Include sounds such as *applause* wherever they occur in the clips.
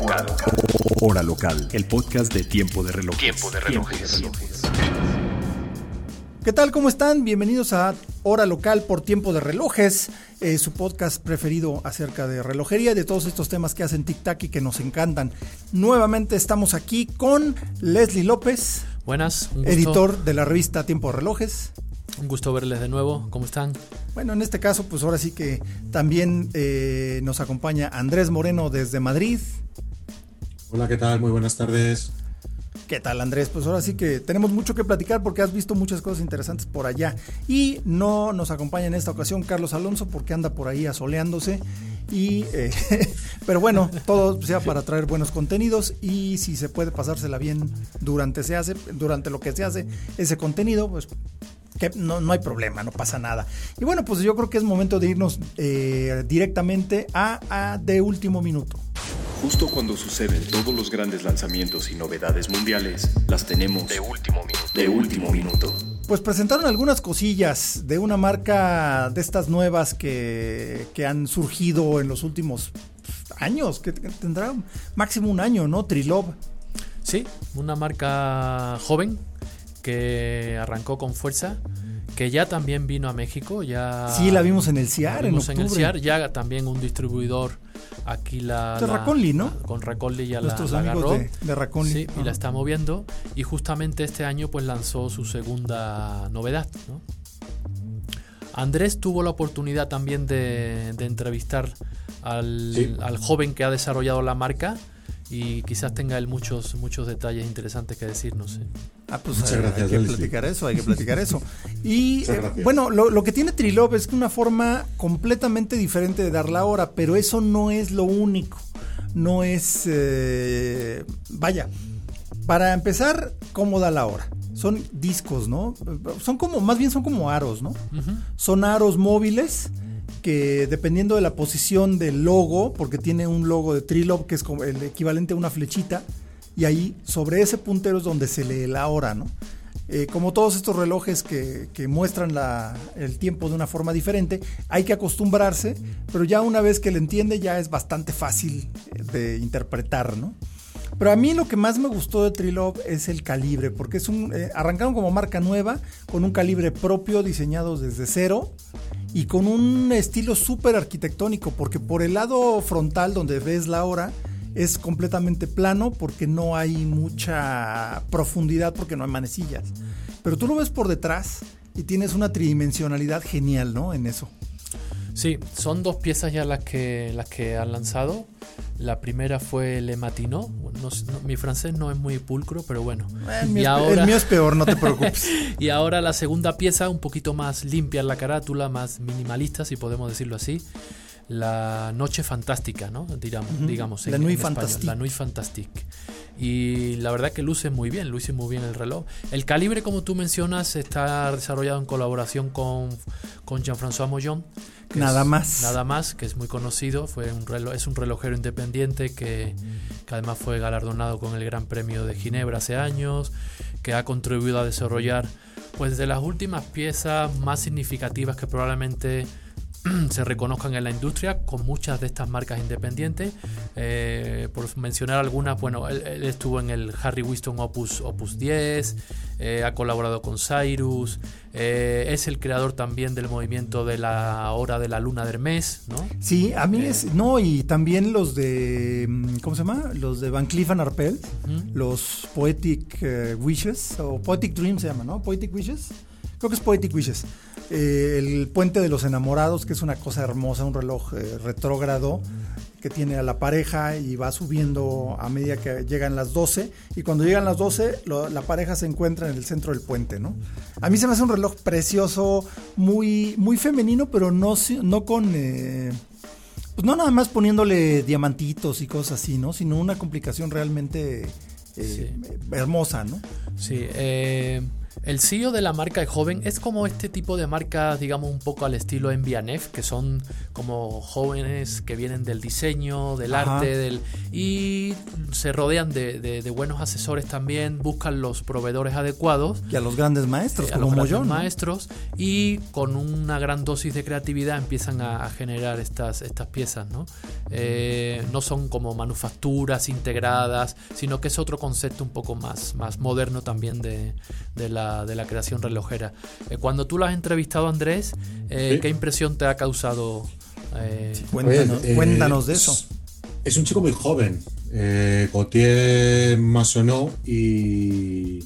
Local. Hora local, el podcast de Tiempo de Relojes. Tiempo de relojes. ¿Qué tal? ¿Cómo están? Bienvenidos a Hora Local por Tiempo de Relojes, eh, su podcast preferido acerca de relojería y de todos estos temas que hacen tic-tac y que nos encantan. Nuevamente estamos aquí con Leslie López, Buenas, un gusto, editor de la revista Tiempo de Relojes. un gusto verles de nuevo. ¿Cómo están? Bueno, en este caso, pues ahora sí que también eh, nos acompaña Andrés Moreno desde Madrid. Hola, ¿qué tal? Muy buenas tardes. ¿Qué tal Andrés? Pues ahora sí que tenemos mucho que platicar porque has visto muchas cosas interesantes por allá. Y no nos acompaña en esta ocasión Carlos Alonso porque anda por ahí asoleándose. Y, eh, *laughs* pero bueno, todo sea para traer buenos contenidos y si se puede pasársela bien durante, se hace, durante lo que se hace ese contenido, pues que no, no hay problema, no pasa nada. Y bueno, pues yo creo que es momento de irnos eh, directamente a, a de último minuto. Justo cuando suceden todos los grandes lanzamientos y novedades mundiales, las tenemos de último minuto. De último minuto. Pues presentaron algunas cosillas de una marca de estas nuevas que, que han surgido en los últimos años, que tendrá máximo un año, ¿no? Trilove. Sí, una marca joven que arrancó con fuerza, que ya también vino a México. Ya Sí, la vimos en el CIAR, la en vimos en el. CIAR, ya también un distribuidor aquí la... De la- Raconli, ¿no? Con Raconli ya la, Nuestros la amigos agarró. de, de Raconli. Sí, y la está moviendo. Y justamente este año pues lanzó su segunda novedad. ¿no? Andrés tuvo la oportunidad también de, de entrevistar al, Sí. al joven que ha desarrollado la marca y quizás tenga él muchos, muchos detalles interesantes que decirnos. ¿sí? Ah, pues Muchas hay, gracias, hay que platicar eso, hay que platicar eso. *laughs* Y eh, bueno, lo, lo que tiene Trilove es una forma completamente diferente de dar la hora, pero eso no es lo único. No es, eh, vaya, para empezar, ¿cómo da la hora? Son discos, ¿no? Son como, más bien son como aros, ¿no? Son aros móviles que dependiendo de la posición del logo, porque tiene un logo de Trilove que es el equivalente a una flechita, y ahí sobre ese puntero es donde se lee la hora, ¿no? Eh, como todos estos relojes que, muestran el tiempo de una forma diferente, hay que acostumbrarse, pero ya una vez que le entiende ya es bastante fácil de interpretar, ¿no? Pero a mí lo que más me gustó de Trilove es el calibre, porque es un eh, arrancaron como marca nueva con un calibre propio diseñado desde cero y con un estilo súper arquitectónico, porque por el lado frontal donde ves la hora es completamente plano porque no hay mucha profundidad porque no hay manecillas. Pero tú lo ves por detrás y tienes una tridimensionalidad genial, ¿no? En eso. Sí, son dos piezas ya las que, las que han lanzado. La primera fue Le Matinot. No no- mi francés no es muy pulcro, pero bueno. El mío, y, ahora, el mío es peor, no te *laughs* preocupes. y ahora la segunda pieza, un poquito más limpia en la carátula, más minimalista, si podemos decirlo así. La Noche Fantástica, ¿no? Digamos, Ujú. digamos La en- Nuit en Fantastique. La Nuit Fantastique. Y la verdad que luce muy bien, luce muy bien el reloj. El calibre, como tú mencionas, está desarrollado en colaboración con, con Jean-François que Nada es- más. Nada más, que es muy conocido. Fue un reloj, es un relojero independiente que, que además fue galardonado con el Gran Premio de Ginebra hace años, que ha contribuido a desarrollar pues de las últimas piezas más significativas que probablemente *clears throat* se reconozcan en la industria con muchas de estas marcas independientes. Eh, por mencionar algunas, bueno, él, él estuvo en el Harry Winston Opus, Opus 10, eh, ha colaborado con Cyrus, eh, es el creador también del movimiento de la hora de la luna de Hermes, ¿no? Sí, a mí es. No, y también los de. mm, ¿Cómo se llama? Los de Van Cleef and Arpels. Los Poetic eh, Wishes. O Poetic Dreams se llama, ¿no? Poetic Wishes. Creo que es Poetic Wishes. Eh, el Puente de los Enamorados, que es una cosa hermosa, un reloj eh, retrógrado que tiene a la pareja y va subiendo a medida que llegan las 12. Y cuando llegan las 12, lo- la pareja se encuentra en el centro del puente, ¿no? A mí se me hace un reloj precioso, muy, muy femenino, pero no, no con. eh, pues no nada más poniéndole diamantitos y cosas así, ¿no? Sino una complicación realmente eh, hermosa, ¿no? Sí, eh, el CEO de la marca de joven es como este tipo de marcas, digamos, un poco al estilo Envianef, que son como jóvenes que vienen del diseño, del arte, del y se rodean de, buenos asesores también, buscan los proveedores adecuados. Y a los grandes maestros, eh, a como los grandes maestros, y con una gran dosis de creatividad empiezan a, generar estas, estas piezas, ¿no? Eh, no son como manufacturas integradas, sino que es otro concepto un poco más, más moderno también de, de la de la creación relojera. Eh, cuando tú lo has entrevistado, Andrés, eh, ¿qué impresión te ha causado? Eh? cuéntanos, de eso. Es un chico muy joven, Gautier Massonneau, y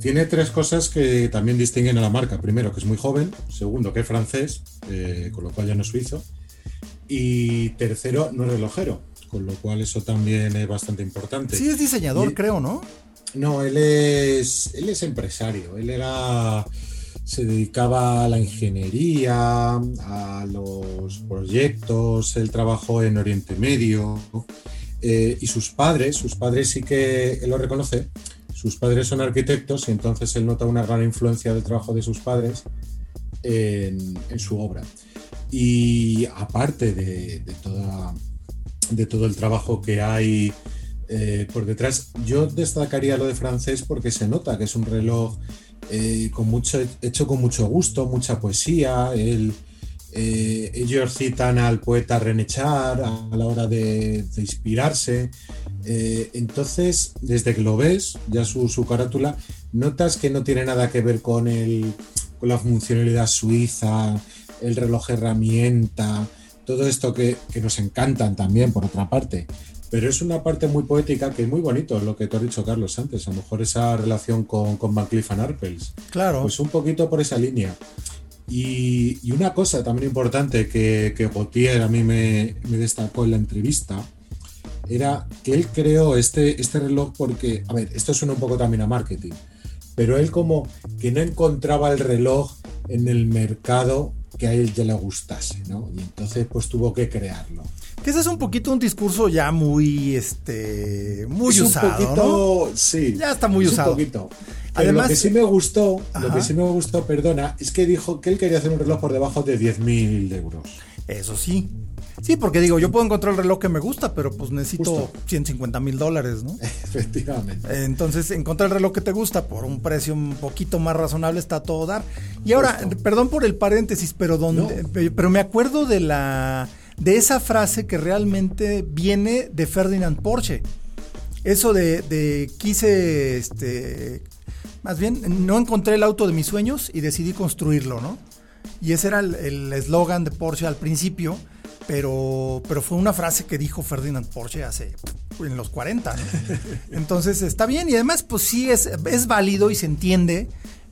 tiene tres cosas que también distinguen a la marca. Primero, que es muy joven. Segundo, que es francés, con lo cual ya no es suizo. Y tercero, no es relojero, con lo cual eso también es bastante importante. Sí, es diseñador, creo, ¿no? No, él es, él es empresario. Él era, se dedicaba a la ingeniería, a los proyectos. Él trabajó en Oriente Medio. Eh, y sus padres, sus padres sí que lo reconoce. Sus padres son arquitectos y entonces él nota una gran influencia del trabajo de sus padres en, su obra. Y aparte de, toda, de todo el trabajo que hay eh, por detrás. Yo destacaría lo de francés porque se nota que es un reloj eh, hecho con mucho gusto, mucha poesía. El, eh, ellos citan al poeta René Char a, la hora de, inspirarse. entonces, desde que lo ves, ya su, su, carátula, notas que no tiene nada que ver con, el, con la funcionalidad suiza, el reloj herramienta, todo esto que, que nos encantan también, por otra parte. Pero es una parte muy poética que es muy bonito, lo que tú has dicho, Carlos, antes. A lo mejor esa relación con, con Van Cleef Arpels. Claro. Pues un poquito por esa línea. Y, una cosa también importante que, que Gautier a mí me, destacó en la entrevista era que él creó este, este reloj porque, a ver, esto suena un poco también a marketing, pero él como que no encontraba el reloj en el mercado que a él ya le gustase, ¿no? Y entonces pues tuvo que crearlo. Que ese es un poquito un discurso ya muy, este, muy usado, un poquito, sí. Ya está muy usado. Un poquito. Además, lo que sí me gustó, lo que sí me gustó, perdona, es que dijo que él quería hacer un reloj por debajo de 10.000 euros. Eso sí. Sí, porque digo, yo puedo encontrar el reloj que me gusta, pero pues necesito 150 mil dólares, ¿no? *laughs* Efectivamente. Entonces, encontrar el reloj que te gusta por un precio un poquito más razonable está a todo dar. Y ahora, perdón por el paréntesis, pero donde, pero me acuerdo de la de esa frase que realmente viene de Ferdinand Porsche. Eso de, quise, este, más bien, no encontré el auto de mis sueños y decidí construirlo, ¿no? Y ese era el eslogan de Porsche al principio, pero, pero fue una frase que dijo Ferdinand Porsche hace en los 40. *laughs* Entonces está bien y además pues sí es, es válido y se entiende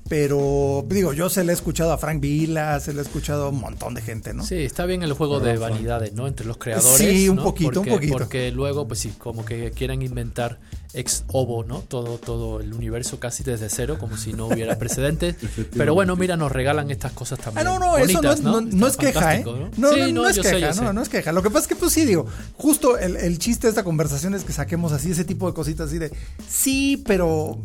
pero digo, yo se le he escuchado a Frank Villa, se le he escuchado a un montón de gente, ¿no? Sí, está bien el juego de vanidades, ¿no? Entre los creadores. Sí, un poquito, un poquito. Porque luego, pues sí, como que quieren inventar ex ovo, ¿no? Todo, todo el universo casi desde cero, como si no hubiera *laughs* precedentes. Pero bueno, mira, nos regalan estas cosas también. Ah, no, no, eso no es, no, es queja, ¿eh? No, no, es queja, no, no es queja. Lo que pasa es que, pues sí, digo, justo el, el chiste de esta conversación es que saquemos así ese tipo de cositas así de, sí, pero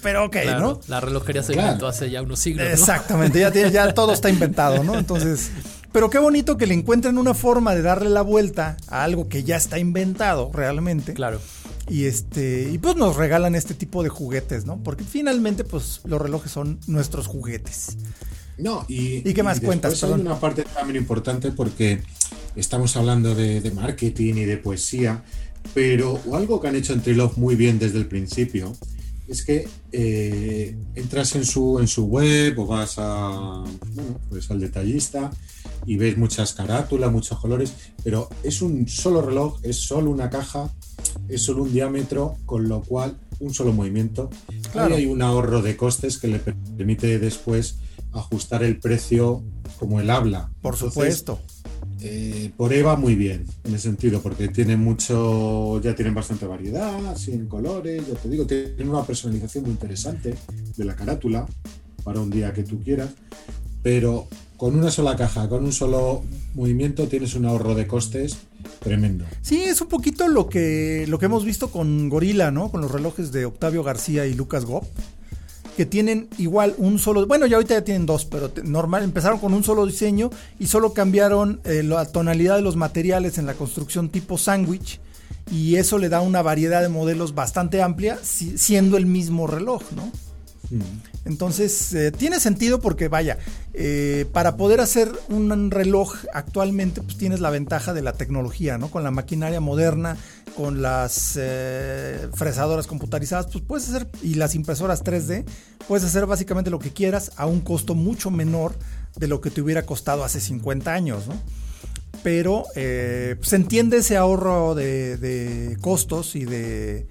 pero ok, ¿no? La relojería se inventó hace ya unos siglos. Exactamente, ya, ya todo está inventado, ¿no? Entonces, pero qué bonito que le encuentren una forma de darle la vuelta a algo que ya está inventado realmente. Claro. Y este, y pues nos regalan este tipo de juguetes, ¿no? Porque finalmente, pues, los relojes son nuestros juguetes. No, y, ¿Y qué más cuentas? Hay una parte también importante porque estamos hablando de, de, marketing y de poesía, pero algo que han hecho en Trilog muy bien desde el principio es que eh, entras en su, en su web o vas a, pues al detallista y ves muchas carátulas, muchos colores, pero es un solo reloj, es solo una caja, es solo un diámetro, con lo cual un solo movimiento. Claro. hay un ahorro de costes que le permite después ajustar el precio como él habla. Por supuesto. Eh, por Eva muy bien, en ese sentido, porque tiene mucho, ya tienen bastante variedad, así en colores, ya te digo, tienen una personalización muy interesante de la carátula para un día que tú quieras, pero con una sola caja, con un solo movimiento, tienes un ahorro de costes tremendo. Sí, es un poquito lo que, lo que hemos visto con Gorila, ¿no? Con los relojes de Octavio García y Lucas Gop que tienen igual un solo, bueno, ya ahorita ya tienen dos, pero normal empezaron con un solo diseño y solo cambiaron eh, la tonalidad de los materiales en la construcción tipo sándwich y eso le da una variedad de modelos bastante amplia siendo el mismo reloj, ¿no? Entonces, eh, tiene sentido porque, vaya, eh, para poder hacer un reloj actualmente, pues tienes la ventaja de la tecnología, ¿no? Con la maquinaria moderna, con las eh, fresadoras computarizadas, pues puedes hacer, y las impresoras 3D, puedes hacer básicamente lo que quieras a un costo mucho menor de lo que te hubiera costado hace 50 años, ¿no? Pero se entiende ese ahorro de, de costos y de,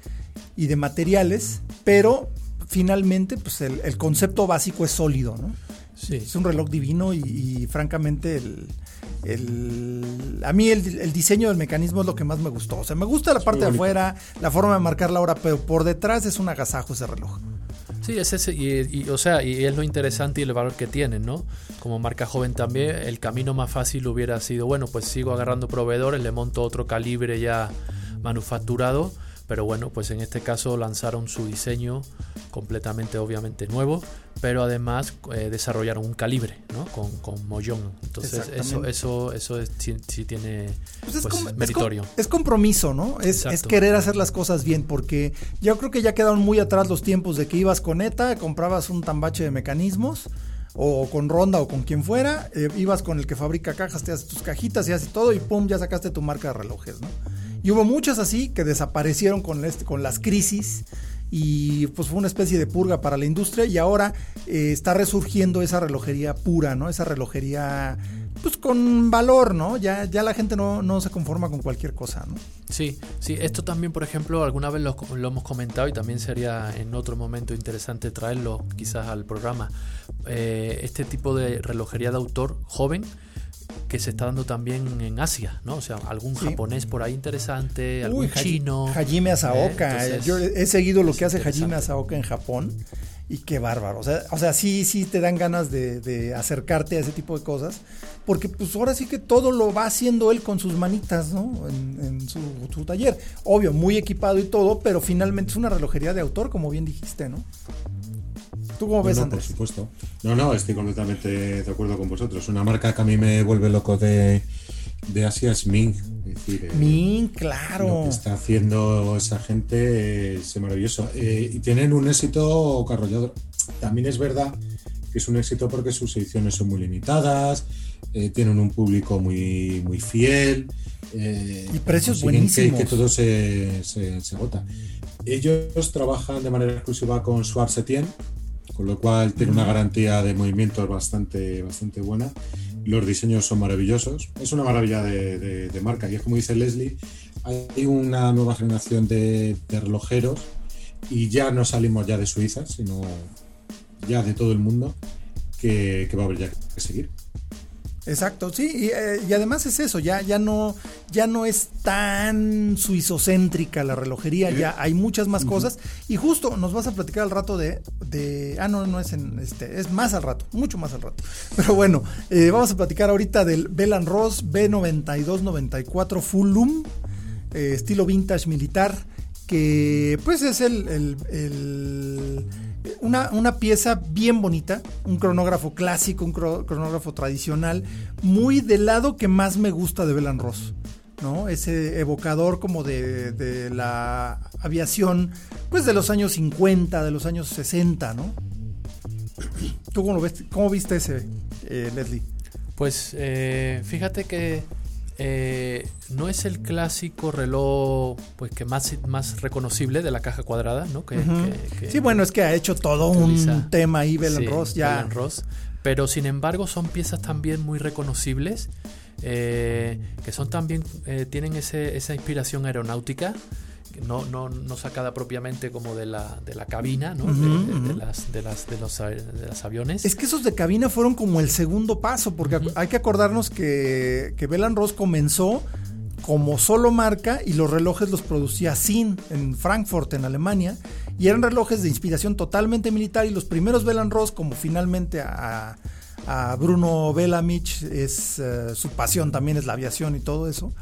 y de materiales, pero finalmente, pues el, concepto básico es sólido, ¿no? Sí. Es un reloj divino y, francamente el, a mí el, diseño del mecanismo es lo que más me gustó. O sea, me gusta la parte de afuera, la forma de marcar la hora, pero por detrás es un agasajo ese reloj. Sí, es ese, y, o sea, y es lo interesante y el valor que tienen, ¿no? Como marca joven también, el camino más fácil hubiera sido, bueno, pues sigo agarrando proveedores, le monto otro calibre ya manufacturado pero bueno, pues en este caso lanzaron su diseño completamente obviamente nuevo, pero además eh, desarrollaron un calibre, ¿no? Con, con Entonces eso, eso, eso sí, tiene pues es pues, meritorio. Es, compromiso, ¿no? Es, es, querer hacer las cosas bien, porque yo creo que ya quedaron muy atrás los tiempos de que ibas con ETA, comprabas un tambache de mecanismos o con Ronda o con quien fuera, eh, ibas con el que fabrica cajas, te haces tus cajitas y haces todo y pum, ya sacaste tu marca de relojes, ¿no? Y hubo muchas así que desaparecieron con, este, con las crisis y pues fue una especie de purga para la industria y ahora eh, está resurgiendo esa relojería pura, ¿no? Esa relojería pues con valor, ¿no? Ya, ya la gente no, no se conforma con cualquier cosa, ¿no? Sí, sí, esto también, por ejemplo, alguna vez lo, hemos comentado y también sería en otro momento interesante traerlo quizás al programa. Eh, este tipo de relojería de autor joven que se está dando también en Asia, ¿no? O sea, algún japonés por ahí interesante, algún chino. Hajime Asaoka. Eh, Yo he seguido lo que hace Hajime Asaoka en Japón y qué bárbaro. O sea, o sea sí, sí te dan ganas de, acercarte a ese tipo de cosas. Porque pues ahora sí que todo lo va haciendo él con sus manitas, ¿no? En, su, su, taller. Obvio, muy equipado y todo, pero finalmente es una relojería de autor, como bien dijiste, ¿no? ¿Tú cómo ves, no, Por supuesto. No, no, estoy completamente de acuerdo con vosotros. Una marca que a mí me vuelve loco de, de Asia es Ming. Eh, Ming, claro. Lo que está haciendo esa gente es maravilloso. Eh, y tienen un éxito arrollador. También es verdad que es un éxito porque sus ediciones son muy limitadas, eh, tienen un público muy, muy fiel. y precios buenísimos. Que, todo se, se, se, agota. Ellos trabajan de manera exclusiva con Suar Setien, con lo cual tiene una garantía de movimientos bastante, bastante buena. Los diseños son maravillosos, es una maravilla de, marca y es como dice Leslie, hay una nueva generación de, relojeros y ya no salimos ya de Suiza, sino ya de todo el mundo que, que va a haber ya que seguir. Exacto, sí, eh, y, además es eso, ya, ya, no, ya no es tan suizocéntrica la relojería, ya hay muchas más cosas. Y justo nos vas a platicar al rato de, de. Ah, no, no es en este, es más al rato, mucho más al rato. *laughs* Pero bueno, eh, vamos a platicar ahorita del Belan Ross B9294 Full Loom, eh, estilo vintage militar, que pues es el una, pieza bien bonita, un cronógrafo clásico, un cronógrafo tradicional, muy del lado que más me gusta de Belan Ross. ¿no? Ese evocador como de, la aviación, pues de los años 50, de los años 60, ¿no? ¿Tú cómo, lo ves, cómo viste ese, eh, Leslie? Pues eh, fíjate que eh, no es el clásico reloj pues que más, más reconocible de la caja cuadrada, ¿no? Que, sí, bueno, es que ha hecho todo un tema ahí Ross ya. Ross, pero sin embargo son piezas también muy reconocibles. Eh, que son también eh, tienen ese, esa inspiración aeronáutica no, no, no sacada propiamente como de la, de la cabina, ¿no? de, las, de, las, de, los, de los aviones. Es que esos de cabina fueron como el segundo paso, porque hay que acordarnos que, que Belan Ross comenzó como solo marca y los relojes los producía Sin en Frankfurt, en Alemania, y eran relojes de inspiración totalmente militar y los primeros Belan Ross, como finalmente a a Bruno Belamich, es eh, su pasión también es la aviación y todo eso.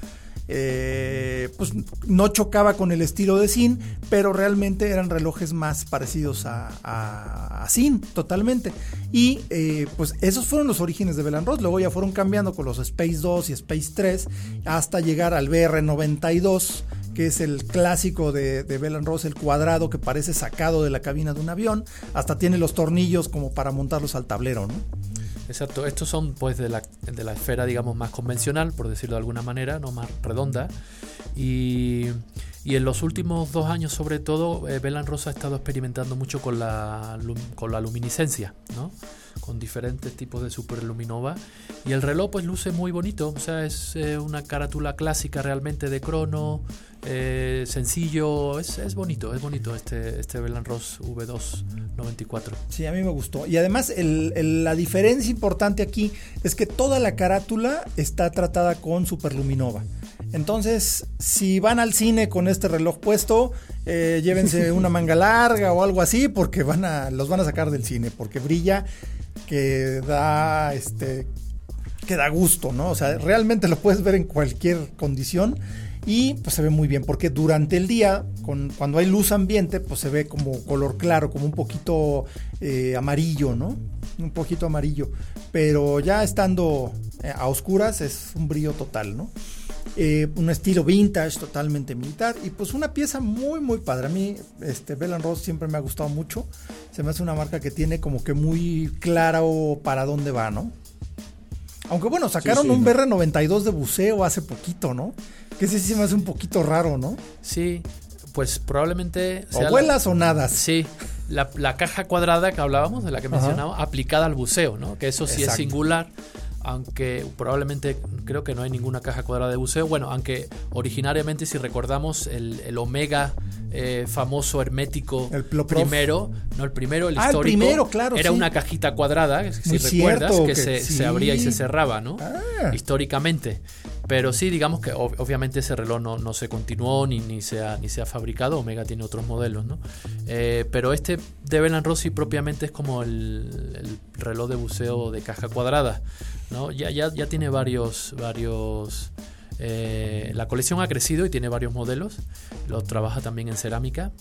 Eh, pues no chocaba con el estilo de Sin, pero realmente eran relojes más parecidos a, a, Sin, totalmente. Y eh, pues esos fueron los orígenes de Bell Ross. Luego ya fueron cambiando con los Space 2 y Space 3 hasta llegar al BR92 que es el clásico de, de Bell Ross, el cuadrado que parece sacado de la cabina de un avión, hasta tiene los tornillos como para montarlos al tablero, ¿no? Exacto, estos son pues de la, de la esfera digamos más convencional, por decirlo de alguna manera, no más redonda. Y, y en los últimos dos años sobre todo, eh, Rosa ha estado experimentando mucho con la, con la luminiscencia, ¿no? con diferentes tipos de superluminova y el reloj pues luce muy bonito, o sea, es eh, una carátula clásica realmente de crono, eh, sencillo, es, es, bonito, es bonito este, este Belan Ross V294. Sí, a mí me gustó. Y además el, la diferencia importante aquí es que toda la carátula está tratada con superluminova. Entonces, si van al cine con este reloj puesto, eh, llévense *laughs* una manga larga o algo así, porque van a, los van a sacar del cine, porque brilla que da este que da gusto, ¿no? O sea, realmente lo puedes ver en cualquier condición y pues se ve muy bien porque durante el día con, cuando hay luz ambiente pues se ve como color claro como un poquito eh, amarillo no un poquito amarillo. Pero ya estando eh, a oscuras es un brillo total no eh, un estilo vintage totalmente militar y pues una pieza muy muy padre. A mí este Bell Ross siempre me ha gustado mucho. Se me hace una marca que tiene como que muy claro para dónde va no aunque bueno, sacaron un BR92 de buceo hace poquito, ¿no? Que ese sí se me hace un poquito raro, ¿no? Sí, pues probablemente... o vuelas o nada. Sí, la, caja cuadrada que hablábamos, de la que mencionaba, aplicada al buceo, ¿no? Que eso sí es singular aunque probablemente creo que no hay ninguna caja cuadrada de buceo. Bueno, aunque originariamente, si recordamos, el, Omega eh, famoso hermético el primero, no el primero, el ah, histórico, el primero, claro, era una cajita cuadrada, si recuerdas, que, se, abría y se cerraba, ¿no? Ah. Históricamente. Pero sí, digamos que obviamente ese reloj no, se continuó ni, ni, se ha, ni se ha fabricado. Omega tiene otros modelos, ¿no? Eh, pero este de Bell Rossi propiamente es como el, el reloj de buceo de caja cuadrada. ¿No? Ya, ya, ya tiene varios, varios eh, la colección ha crecido y tiene varios modelos. Lo trabaja también en cerámica.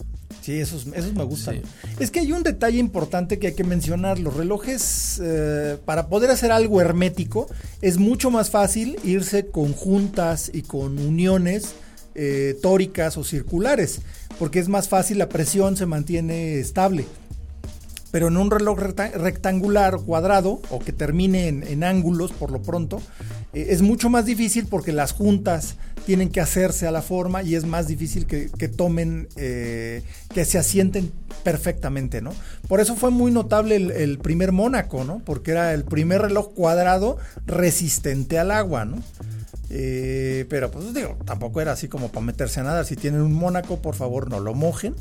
Sí, esos, esos me gustan. Es que hay un detalle importante que hay que mencionar. Los relojes, eh, para poder hacer algo hermético, es mucho más fácil irse con juntas y con uniones eh, tóricas o circulares, porque es más fácil, la presión se mantiene estable pero en un reloj rectangular cuadrado o que termine en, ángulos por lo pronto, eh, es mucho más difícil porque las juntas tienen que hacerse a la forma y es más difícil que, tomen, eh, que se asienten perfectamente, ¿no? Por eso fue muy notable el, primer Mónaco, ¿no? Porque era el primer reloj cuadrado resistente al agua, ¿no? Eh, pero pues digo, tampoco era así como para meterse a nada. Si tienen un Mónaco, por favor no lo mojen.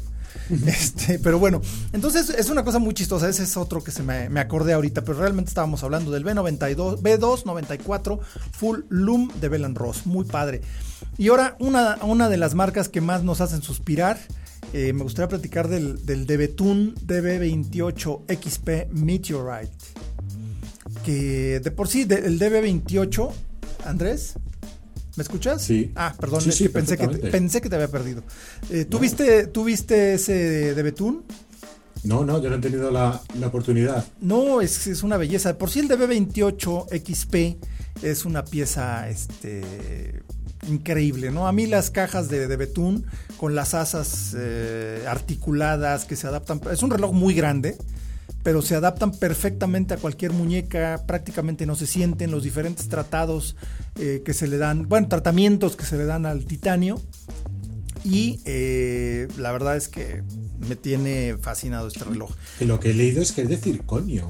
*laughs* Este, pero bueno, entonces es una cosa muy chistosa. Ese es otro que se me, acordé ahorita, pero realmente estábamos hablando del B92, B294 Full Loom de Bell Ross. Muy padre. Y ahora, una, una de las marcas que más nos hacen suspirar. Eh, me gustaría platicar del, del Debetun DB28 XP Meteorite. Que de por sí, el DB28, Andrés, ¿Me escuchas? Sí. Ah, perdón, pensé, que, pensé que te había perdido. Eh, ¿Tuviste, ese de Betún? No, no, yo no he tenido la, oportunidad. No, es, es, una belleza. Por si el DB28 XP es una pieza este, increíble, ¿no? A mí las cajas de, de Betún con las asas eh, articuladas que se adaptan. Es un reloj muy grande pero se adaptan perfectamente a cualquier muñeca, prácticamente no se sienten los diferentes tratados eh, que se le dan, bueno, tratamientos que se le dan al titanio. Y eh, la verdad es que me tiene fascinado este reloj. Y lo que he leído es que es de circonio.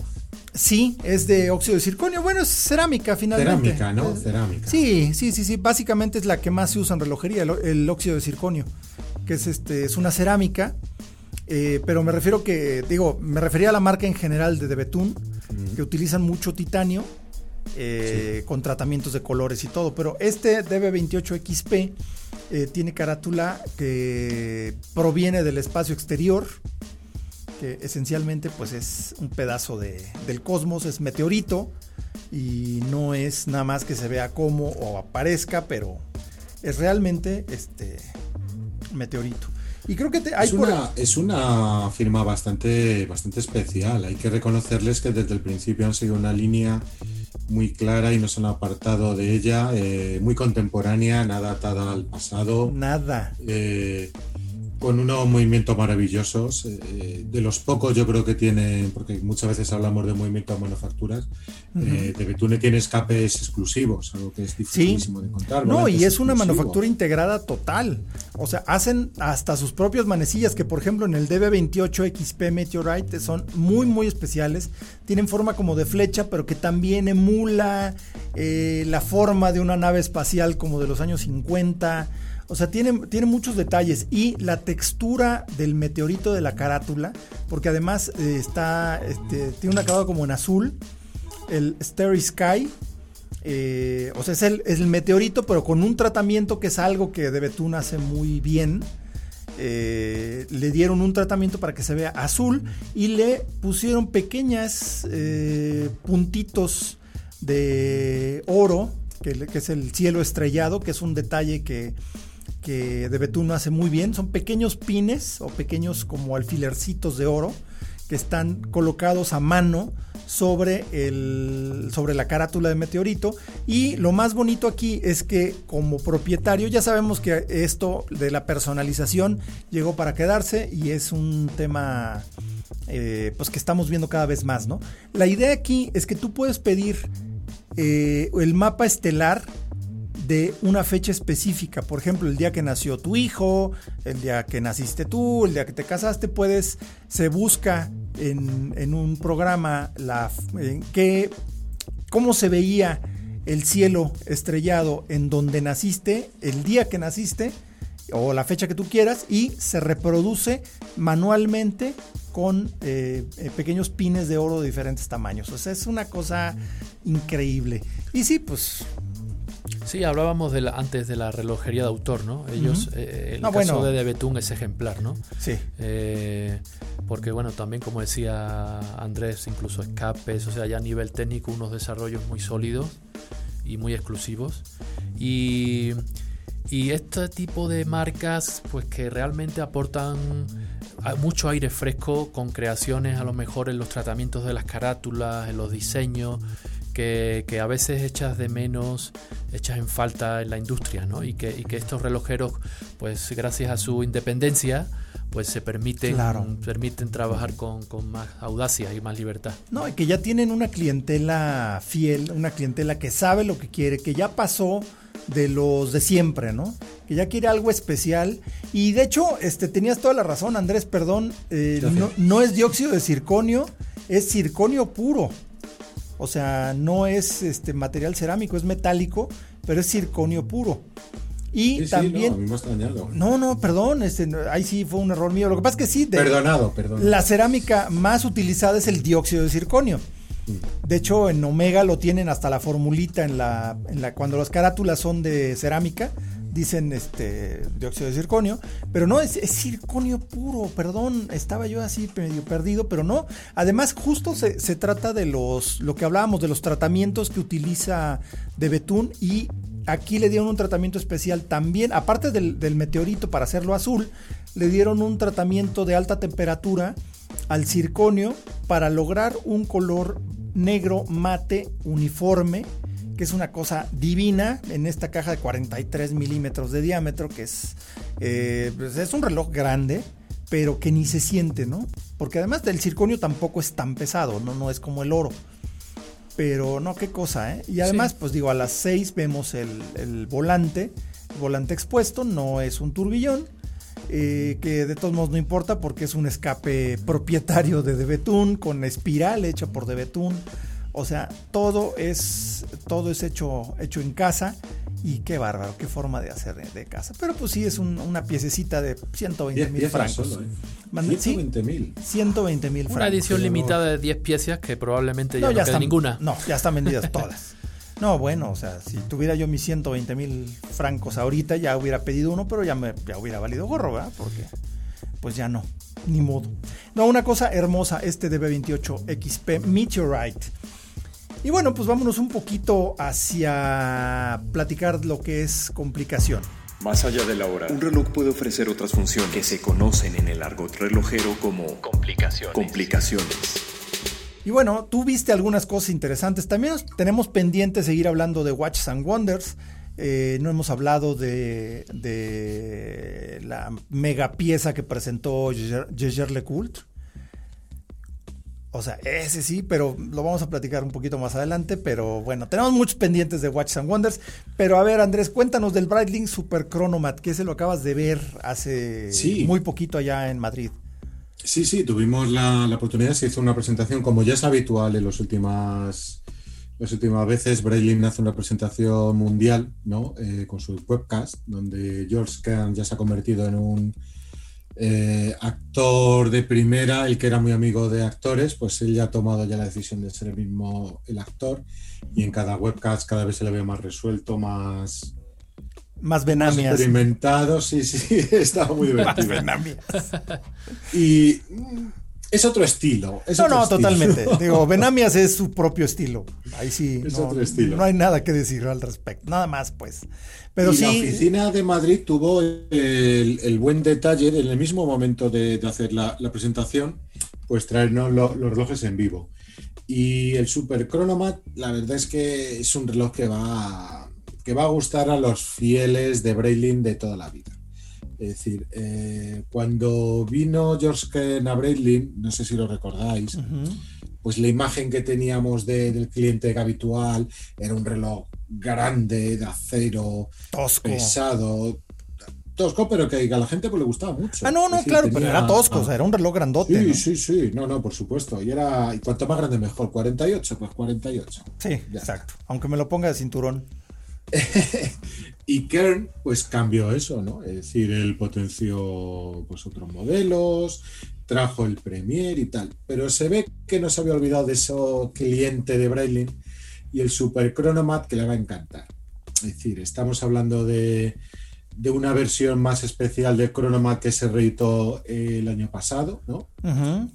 Sí, es de óxido de circonio. Bueno, es cerámica finalmente. Cerámica, ¿no? Cerámica. Sí, sí, sí, sí. Básicamente es la que más se usa en relojería, el, óxido de circonio, que es este, es una cerámica eh, pero me refiero que, digo, me refería a la marca en general de Debetun, que utilizan mucho titanio eh, con tratamientos de colores y todo. Pero este DB28XP eh, tiene carátula que proviene del espacio exterior que esencialmente pues es un pedazo de, del cosmos, es meteorito y no es nada más que se vea como o aparezca, pero es realmente este meteorito. Y creo que hay es, una, es una firma bastante, bastante especial. Hay que reconocerles que desde el principio han seguido una línea muy clara y no se han apartado de ella, eh, muy contemporánea, nada atada al pasado. Nada. Eh, con unos movimientos maravillosos, eh, de los pocos yo creo que tienen, porque muchas veces hablamos de movimientos de manufacturas, eh, de Betune tiene escapes exclusivos, algo que es dificilísimo de encontrar. No, y es, una manufactura integrada total. O sea, hacen hasta sus propios manecillas, que por ejemplo en el DB28 XP Meteorite son muy, muy especiales. Tienen forma como de flecha, pero que también emula eh, la forma de una nave espacial como de los años 50. O sea, tiene, tiene muchos detalles y la textura del meteorito de la carátula, porque además eh, está, este, tiene un acabado como en azul, el Starry Sky. Eh, o sea, es el, es el, meteorito, pero con un tratamiento que es algo que de Betún hace muy bien. Eh, le dieron un tratamiento para que se vea azul y le pusieron pequeñas puntitos de oro, que, es el cielo estrellado, que es un detalle que que de Betún hace muy bien. Son pequeños pines o pequeños como alfilercitos de oro que están colocados a mano sobre, el, sobre la carátula de meteorito. Y lo más bonito aquí es que como propietario ya sabemos que esto de la personalización llegó para quedarse y es un tema eh, pues que estamos viendo cada vez más. ¿no? La idea aquí es que tú puedes pedir eh, el mapa estelar de una fecha específica. Por ejemplo, el día que nació tu hijo, el día que naciste tú, el día que te casaste, puedes, se busca en, un programa la, que, cómo se veía el cielo estrellado en donde naciste, el día que naciste o la fecha que tú quieras y se reproduce manualmente con eh, eh, pequeños pines de oro de diferentes tamaños. O sea, es una cosa increíble. Y sí, pues Sí, hablábamos de antes de la relojería de autor, ¿no? Ellos, eh, el caso de, de Betún es ejemplar, ¿no? Sí. Eh, porque, bueno, también como decía Andrés, incluso escapes, o sea, ya a nivel técnico, unos desarrollos muy sólidos y muy exclusivos. Y, y este tipo de marcas, pues que realmente aportan mucho aire fresco con creaciones a lo mejor en los tratamientos de las carátulas, en los diseños que, a veces echas de menos, echas en falta en la industria, ¿no? Y que, que estos relojeros, pues gracias a su independencia, pues se permiten, permiten trabajar con, más audacia y más libertad. No, y que ya tienen una clientela fiel, una clientela que sabe lo que quiere, que ya pasó de los de siempre, ¿no? Que ya quiere algo especial. Y de hecho, este, tenías toda la razón, Andrés, perdón, eh, no, no, es dióxido de circonio, es circonio puro. O sea, no es este material cerámico, es metálico, pero es circonio puro. Y también. no, no, no, perdón, este, ahí sí fue un error mío. Lo que pasa es que sí. perdonado, perdón. La cerámica más utilizada es el dióxido de circonio. Mm. De hecho, en Omega lo tienen hasta la formulita en la, en la cuando las carátulas son de cerámica dicen este dióxido de circonio, pero no, es, circonio puro, perdón, estaba yo así medio perdido, pero no. Además, justo se, trata de los, lo que hablábamos, de los tratamientos que utiliza de Betún y aquí le dieron un tratamiento especial también, aparte del, del meteorito para hacerlo azul, le dieron un tratamiento de alta temperatura al circonio para lograr un color negro mate uniforme que es una cosa divina en esta caja de 43 milímetros de diámetro, que es, eh, pues es un reloj grande, pero que ni se siente, ¿no? Porque además del circonio tampoco es tan pesado, ¿no? No es como el oro. Pero no, qué cosa, ¿eh? Y además, pues digo, a las 6 vemos el, volante, el volante expuesto, no es un turbillón, eh, que de todos modos no importa porque es un escape propietario de Debetún con espiral hecha por Debetún. O sea, todo es, todo es hecho, hecho en casa y qué bárbaro, qué forma de hacer de casa. Pero pues sí, es una piececita de 120 mil francos. 120 mil. 120 mil francos. Una edición limitada de 10 piezas que probablemente ya no, queda ninguna. No, ya están vendidas *laughs* todas. No, bueno, o sea, si tuviera yo mis 120 mil francos ahorita, ya hubiera pedido uno, pero ya me ya hubiera valido gorro, ¿verdad? Porque pues ya no. ni modo. No, una cosa hermosa, este DB28 XP Meteorite. Y bueno, pues vámonos un poquito hacia platicar lo que es complicación. Más allá de la hora, un reloj puede ofrecer otras funciones que se conocen en el argot relojero como complicaciones. complicaciones. Y bueno, tú viste algunas cosas interesantes. También tenemos pendiente seguir hablando de Watches and Wonders. Eh, no hemos hablado de, de la mega pieza que presentó Jaeger LeCoultre. O sea, ese sí, pero lo vamos a platicar un poquito más adelante. Pero bueno, tenemos muchos pendientes de Watches and Wonders. Pero a ver, Andrés, cuéntanos del Breitling Super Chronomat, que se lo acabas de ver hace muy poquito allá en Madrid. Sí, sí, tuvimos la, oportunidad, se hizo una presentación, como ya es habitual en las últimas, las últimas veces, Breitling hace una presentación mundial, ¿no? Eh, con su webcast, donde George Kern ya se ha convertido en un eh, actor de primera, el que era muy amigo de actores, pues él ya ha tomado ya la decisión de ser el mismo el actor y en cada webcast cada vez se le ve más resuelto, más... Más venamias. experimentado, sí, sí, *laughs* estaba muy divertido. Y es otro estilo. no, no, totalmente. *laughs* Digo, Benamias es su propio estilo. Ahí sí. Es no, otro estilo. No hay nada que decir al respecto. Nada más, pues. Pero sí. La oficina de Madrid tuvo el, buen detalle en el mismo momento de, hacer la, presentación, pues traernos los relojes en vivo. Y el Super Chronomat, la verdad es que es un reloj que va, que va a gustar a los fieles de Breitling de toda la vida. Es decir, eh, cuando vino George Breitling, no sé si lo recordáis, pues la imagen que teníamos del cliente habitual era un reloj grande, de acero, pesado, tosco, pero que a la gente pues, le gustaba mucho. Ah, no, no, claro, pero era tosco, o sea, era un reloj grandote. Sí, sí, sí, no, no, por supuesto. Y era, y cuanto más grande mejor, 48, pues 48. Sí, exacto. Aunque me lo ponga de cinturón. *laughs* y Kern, pues cambió eso, ¿no? Es decir, él potenció pues otros modelos, trajo el Premier y tal. Pero se ve que no se había olvidado de eso cliente de Breitling y el Super Chronomat que le va a encantar. Es decir, estamos hablando de, de una versión más especial de Chronomat que se reeditó el año pasado, ¿no?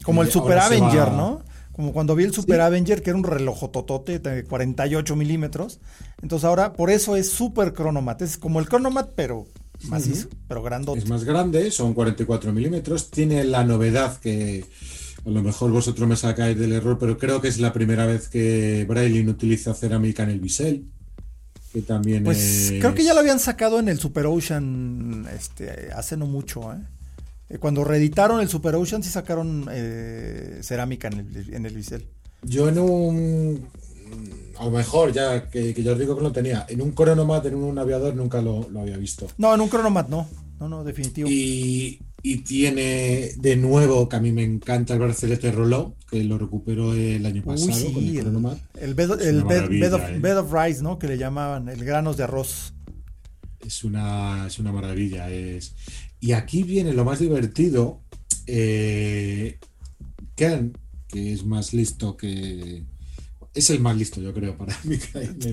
Como el eh, Super Avenger, ¿no? Como cuando vi el Super Avenger, que era un reloj totote de 48 milímetros. Entonces ahora, por eso es Super Chronomat. Es como el Chronomat, pero macizo, pero grandote. Es más grande, son 44 milímetros. Tiene la novedad que a lo mejor vosotros me sacáis del error, pero creo que es la primera vez que Braille utiliza cerámica en el bisel. Que también pues creo que ya lo habían sacado en el Super Ocean este, hace no mucho, ¿eh? Eh, cuando reeditaron el Super Ocean sí sacaron eh, cerámica en el, en el bisel. Yo en un... A lo mejor ya, que, yo os digo que lo tenía. En un cronomat, en un aviador, nunca lo, había visto. No, en un cronomat no. No, no, definitivo. Y, tiene de nuevo, que a mí me encanta el brazalete Rollo, que lo recuperó el año pasado con el cronomat. El, bed, ¿eh? bed, of, rice, ¿no? Que le llamaban, el granos de arroz. Es una, es una maravilla. Es, y aquí viene lo más divertido. Eh, Ken, que es más listo que. Es el más listo, yo creo, para mí.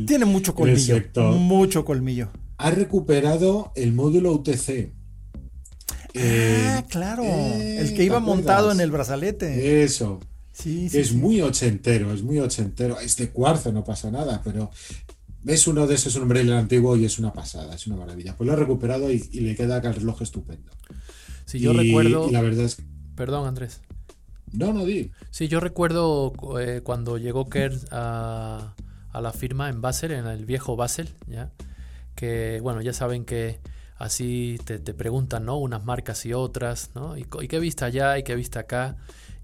Tiene mucho colmillo. Mucho colmillo. Ha recuperado el módulo UTC. ah, eh, claro. el que iba montado en el brazalete. Eso. Sí, sí, es muy ochentero, es muy ochentero. Es de cuarzo, no pasa nada, pero es uno de esos el antiguo y es una pasada, es una maravilla. Pues lo ha recuperado y, le queda acá el reloj estupendo. Sí, yo recuerdo. la verdad es Perdón, Andrés. No, no di. Sí, yo recuerdo eh, cuando llegó Kerr a, la firma en Basel, en el viejo Basel, ¿ya? que bueno, ya saben que así te, preguntan, ¿no? Unas marcas y otras, ¿no? ¿Y, y qué viste allá y qué viste acá?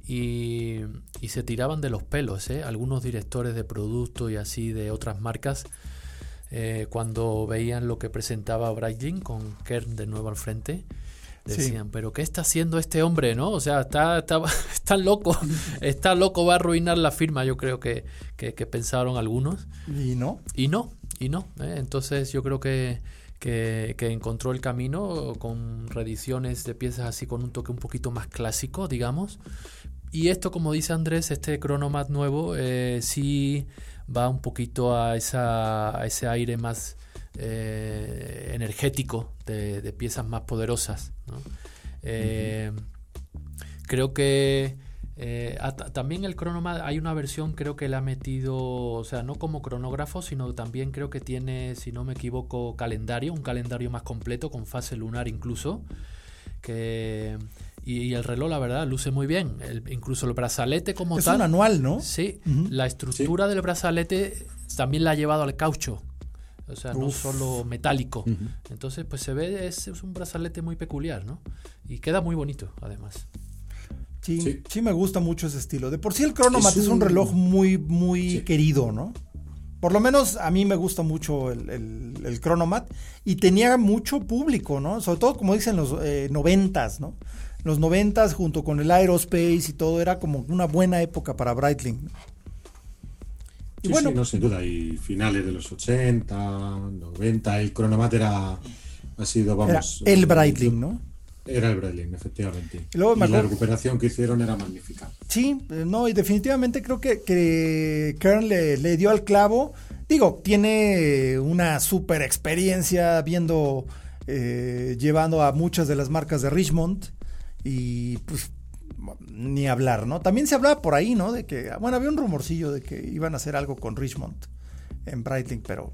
Y, se tiraban de los pelos, ¿eh? algunos directores de producto y así de otras marcas, eh, cuando veían lo que presentaba Breitling con Kern de nuevo al frente, decían, pero ¿qué está haciendo este hombre? ¿no? O sea, está, está, *laughs* loco, está loco, va a arruinar la firma, yo creo que, que, pensaron algunos. Y no. Y no, y no. ¿eh? Entonces yo creo que, que, que, encontró el camino con reediciones de piezas así con un toque un poquito más clásico, digamos, y esto, como dice Andrés, este Chronomat nuevo eh, sí va un poquito a, ese aire más eh, energético de, piezas más poderosas. Eh, creo que también el cronómetro, hay una versión creo que le ha metido, o sea, no como cronógrafo, sino también creo que tiene, si no me equivoco, calendario, un calendario más completo, con fase lunar incluso. Que, y, el reloj, la verdad, luce muy bien. incluso el brazalete como tal. Es un anual, ¿no? Sí, la estructura del brazalete también la ha llevado al caucho. O sea, no solo metálico. Entonces, pues se ve, es, es un brazalete muy peculiar, ¿no? Y queda muy bonito, además. Sí, sí, me gusta mucho ese estilo. De por sí el Chronomat es un, reloj muy, muy querido, ¿no? Por lo menos a mí me gusta mucho el, el, Chronomat y tenía mucho público, ¿no? Sobre todo, como dicen los eh, noventas, ¿no? Los noventas junto con el aerospace y todo era como una buena época para Breitling. Y bueno, sí, no, sin duda. Y finales de los 80, 90, el Chronomat era, ha sido, vamos... el Breitling, ¿no? Era el Breitling, efectivamente. Y, la recuperación que hicieron era magnífica. Sí, eh, no, y definitivamente creo que, que Kern le, dio al clavo. Digo, tiene una super experiencia viendo, eh, llevando a muchas de las marcas de Richmond. Y pues ni hablar, ¿no? También se hablaba por ahí, ¿no? De que, bueno, había un rumorcillo de que iban a hacer algo con Richmond en Breitling, pero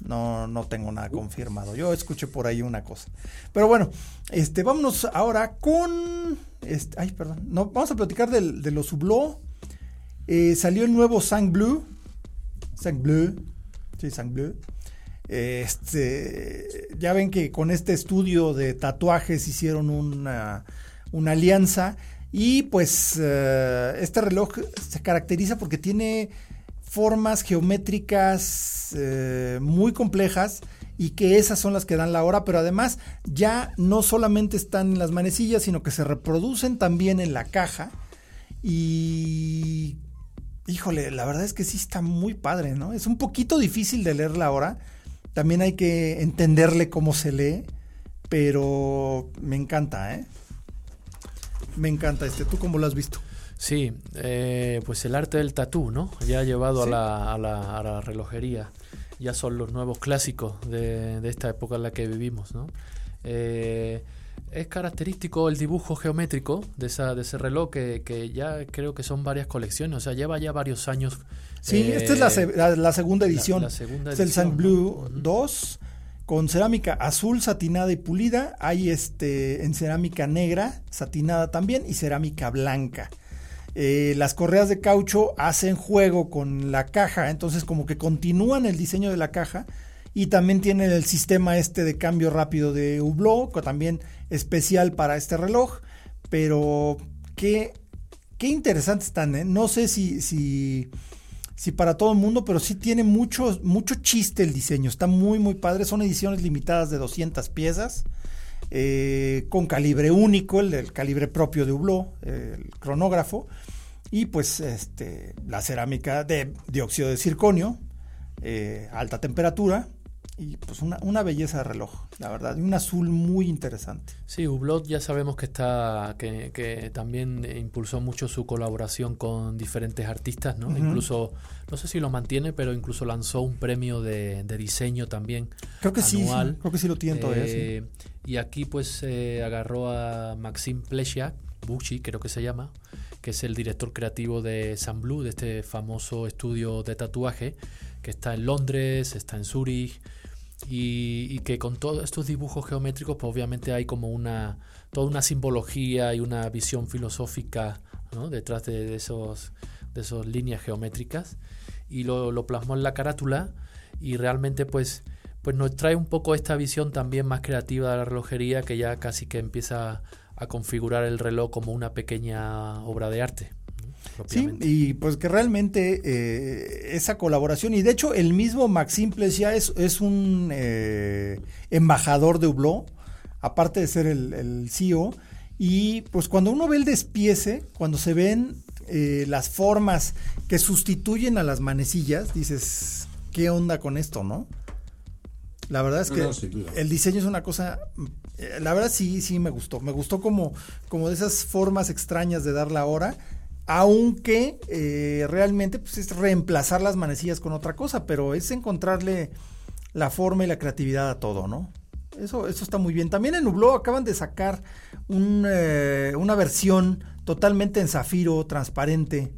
no, no tengo nada confirmado. Yo escuché por ahí una cosa. Pero bueno, este, vámonos ahora con. Este, ay, perdón. No, vamos a platicar de los Hublot. Eh, salió el nuevo Sang Blue. Sang Bleu. Sí, Sang Bleu. Este, ya ven que con este estudio de tatuajes hicieron una, una alianza. Y pues eh, este reloj se caracteriza porque tiene formas geométricas eh, muy complejas y que esas son las que dan la hora, pero además ya no solamente están en las manecillas, sino que se reproducen también en la caja. Y híjole, la verdad es que sí está muy padre, ¿no? Es un poquito difícil de leer la hora. También hay que entenderle cómo se lee, pero me encanta, ¿eh? Me encanta este. ¿Tú cómo lo has visto? Sí, eh, pues el arte del tatú, ¿no? Ya ha llevado a, la, a, la, a, la, relojería. Ya son los nuevos clásicos de, de esta época en la que vivimos, ¿no? Eh, es característico el dibujo geométrico de, esa, de ese reloj que, que, ya creo que son varias colecciones, o sea, lleva ya varios años. Sí, esta es la, la, segunda edición. es el Sun Blue 2 con cerámica azul satinada y pulida. Hay este en cerámica negra satinada también y cerámica blanca. Eh, las correas de caucho hacen juego con la caja, entonces como que continúan el diseño de la caja y también tienen el sistema este de cambio rápido de Hublot, también especial para este reloj, pero qué, qué interesantes están, ¿eh? no sé si, si, si, para todo el mundo, pero sí tiene mucho, mucho chiste el diseño, está muy muy padre, son ediciones limitadas de 200 piezas. Eh, con calibre único, el, calibre propio de Hublot, el cronógrafo, y pues este, la cerámica de dióxido de circonio, eh, alta temperatura, y pues una, belleza de reloj, la verdad, y un azul muy interesante. Sí, Hublot ya sabemos que está, que, también impulsó mucho su colaboración con diferentes artistas, ¿no? Incluso, no sé si lo mantiene, pero incluso lanzó un premio de, diseño también. Creo que sí, creo que sí lo tiene todavía. Eh, y aquí pues agarró a Maxim Plesiak, Bucci creo que se llama, que es el director creativo de San Blue, de este famoso estudio de tatuaje, que está en Londres, está en Zurich y, que con todos estos dibujos geométricos, pues obviamente hay como una toda una simbología y una visión filosófica detrás de, esos de esas líneas geométricas y lo, plasmó en la carátula y realmente pues pues nos trae un poco esta visión también más creativa de la relojería que ya casi que empieza a configurar el reloj como una pequeña obra de arte. Sí, y pues que realmente eh, esa colaboración, y de hecho el mismo Maxime Plesia es, es un eh, embajador de Hublot, aparte de ser el, CEO, y pues cuando uno ve el despiece, cuando se ven eh, las formas que sustituyen a las manecillas, dices, ¿qué onda con esto, no? La verdad es que el diseño es una cosa, la verdad sí, sí me gustó, me gustó como, como de esas formas extrañas de dar la hora aunque eh, realmente pues, es reemplazar las manecillas con otra cosa, pero es encontrarle la forma y la creatividad a todo, ¿no? Eso, eso está muy bien. También en Hublot acaban de sacar eh, una versión totalmente en zafiro, transparente.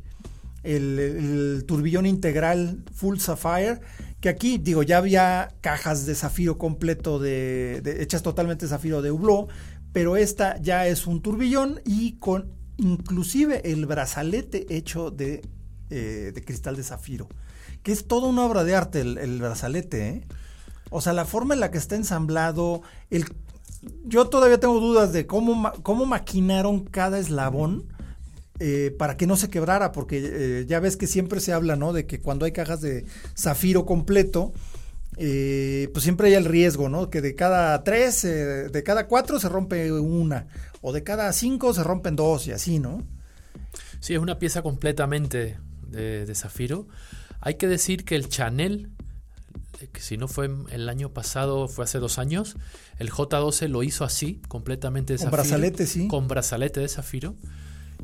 El, turbillón integral Full Sapphire, que aquí, digo, ya había cajas de zafiro completo, de, hechas totalmente de zafiro de Hublot, pero esta ya es un turbillón y con inclusive el brazalete hecho de, eh, de cristal de zafiro, que es toda una obra de arte el, brazalete, ¿eh? O sea, la forma en la que está ensamblado, el, yo todavía tengo dudas de cómo, cómo maquinaron cada eslabón eh, para que no se quebrara, porque eh, ya ves que siempre se habla, ¿no? De que cuando hay cajas de zafiro completo, eh, pues siempre hay el riesgo, ¿no? Que de cada tres, de cada cuatro se rompe una, o de cada cinco se rompen dos y así, ¿no? Sí, es una pieza completamente de, de zafiro. Hay que decir que el Chanel que si no fue el año pasado, fue hace dos años, el J12 lo hizo así, completamente de zafiro. Con brazalete, sí. Con brazalete de zafiro.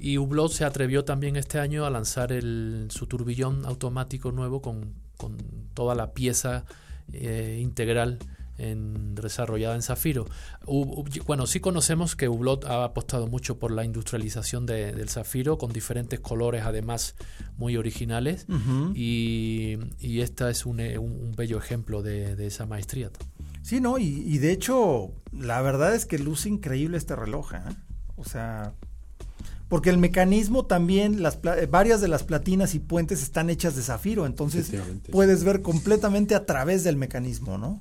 Y Hublot se atrevió también este año a lanzar el, su turbillón automático nuevo con, con toda la pieza eh, integral en, desarrollada en Zafiro. bueno, sí conocemos que Hublot ha apostado mucho por la industrialización del Zafiro con diferentes colores, además muy originales, y, y esta es un, un, bello ejemplo de, de, esa maestría. Sí, no, y, y, de hecho, la verdad es que luce increíble este reloj, ¿eh? o sea, porque el mecanismo también, las varias de las platinas y puentes están hechas de zafiro, entonces puedes ver completamente a través del mecanismo, ¿no?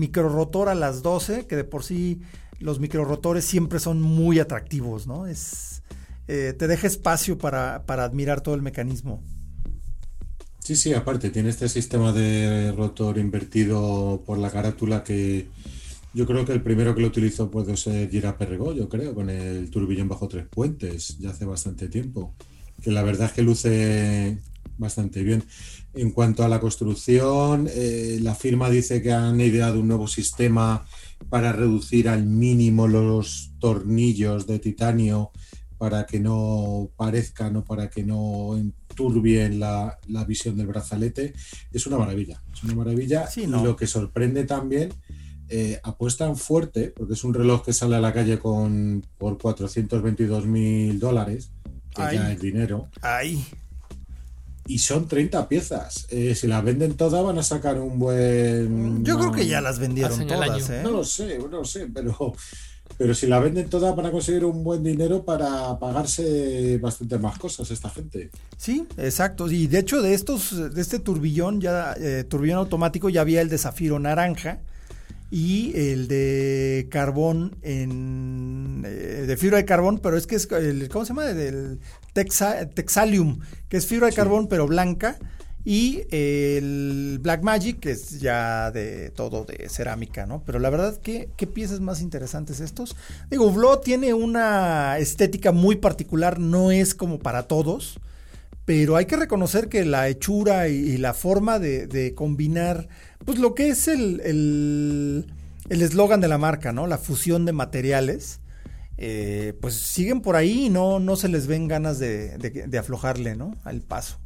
Microrotor a las 12, que de por sí los microrotores siempre son muy atractivos, ¿no? Es, eh, te deja espacio para, para admirar todo el mecanismo. Sí, sí, aparte tiene este sistema de rotor invertido por la carátula que yo creo que el primero que lo utilizó puede ser Gira Perregó, yo creo, con el turbillón bajo tres puentes, ya hace bastante tiempo. Que la verdad es que luce bastante bien. En cuanto a la construcción, eh, la firma dice que han ideado un nuevo sistema para reducir al mínimo los tornillos de titanio para que no parezcan o para que no enturbien la, la visión del brazalete. Es una maravilla, es una maravilla. Y lo que sorprende también eh, apuestan fuerte, porque es un reloj que sale a la calle con por 422 mil dólares, que ya es dinero. Ahí. Y son 30 piezas. Eh, si las venden todas van a sacar un buen... Yo creo que ya las vendieron todas. ¿eh? No lo sé, no lo sé, pero, pero si las venden todas van a conseguir un buen dinero para pagarse bastante más cosas esta gente. Sí, exacto. Y de hecho de estos, de este turbillón, ya turbillón automático, ya había el de zafiro naranja y el de carbón en eh, de fibra de carbón, pero es que es el ¿cómo se llama? Texalium, que es fibra de carbón pero blanca y el Black Magic que es ya de todo de cerámica, ¿no? Pero la verdad que qué piezas más interesantes estos. Digo, Vlo tiene una estética muy particular, no es como para todos, pero hay que reconocer que la hechura y, la forma de combinar pues lo que es el eslogan de la marca, ¿no? La fusión de materiales. Eh, pues siguen por ahí y no, no se les ven ganas de, aflojarle, ¿no? Al paso.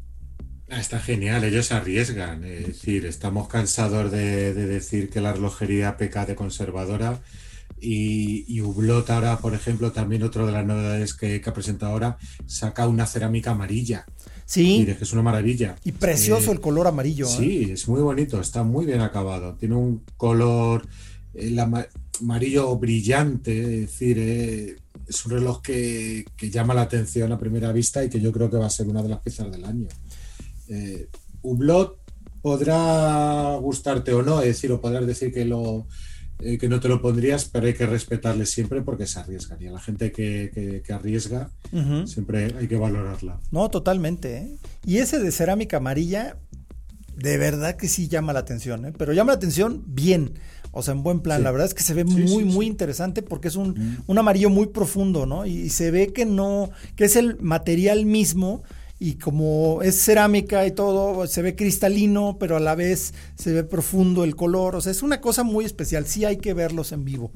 Ah, está genial, ellos arriesgan. Es decir, estamos cansados de, decir que la relojería peca de conservadora. Y, y, Hublot ahora, por ejemplo, también otro de las novedades que, que ha presentado ahora, saca una cerámica amarilla. Sí. es una maravilla. Y precioso el color amarillo. Sí, ¿eh? es muy bonito, está muy bien acabado. Tiene un color amarillo brillante, es decir, eh, es un reloj que, llama la atención a primera vista y que yo creo que va a ser una de las piezas del año. Eh, Hublot podrá gustarte o no, es decir, o podrás decir que lo, eh, que no te lo pondrías, pero hay que respetarle siempre porque se arriesgaría. La gente que, arriesga, siempre hay que valorarla. No, totalmente. ¿eh? Y ese de cerámica amarilla, de verdad que sí llama la atención, ¿eh? pero llama la atención bien. O sea, en buen plan. La verdad es que se ve muy, muy interesante porque es un, un amarillo muy profundo, ¿no? Y, se ve que no, que es el material mismo y como es cerámica y todo, se ve cristalino, pero a la vez se ve profundo el color. O sea, es una cosa muy especial. Sí hay que verlos en vivo.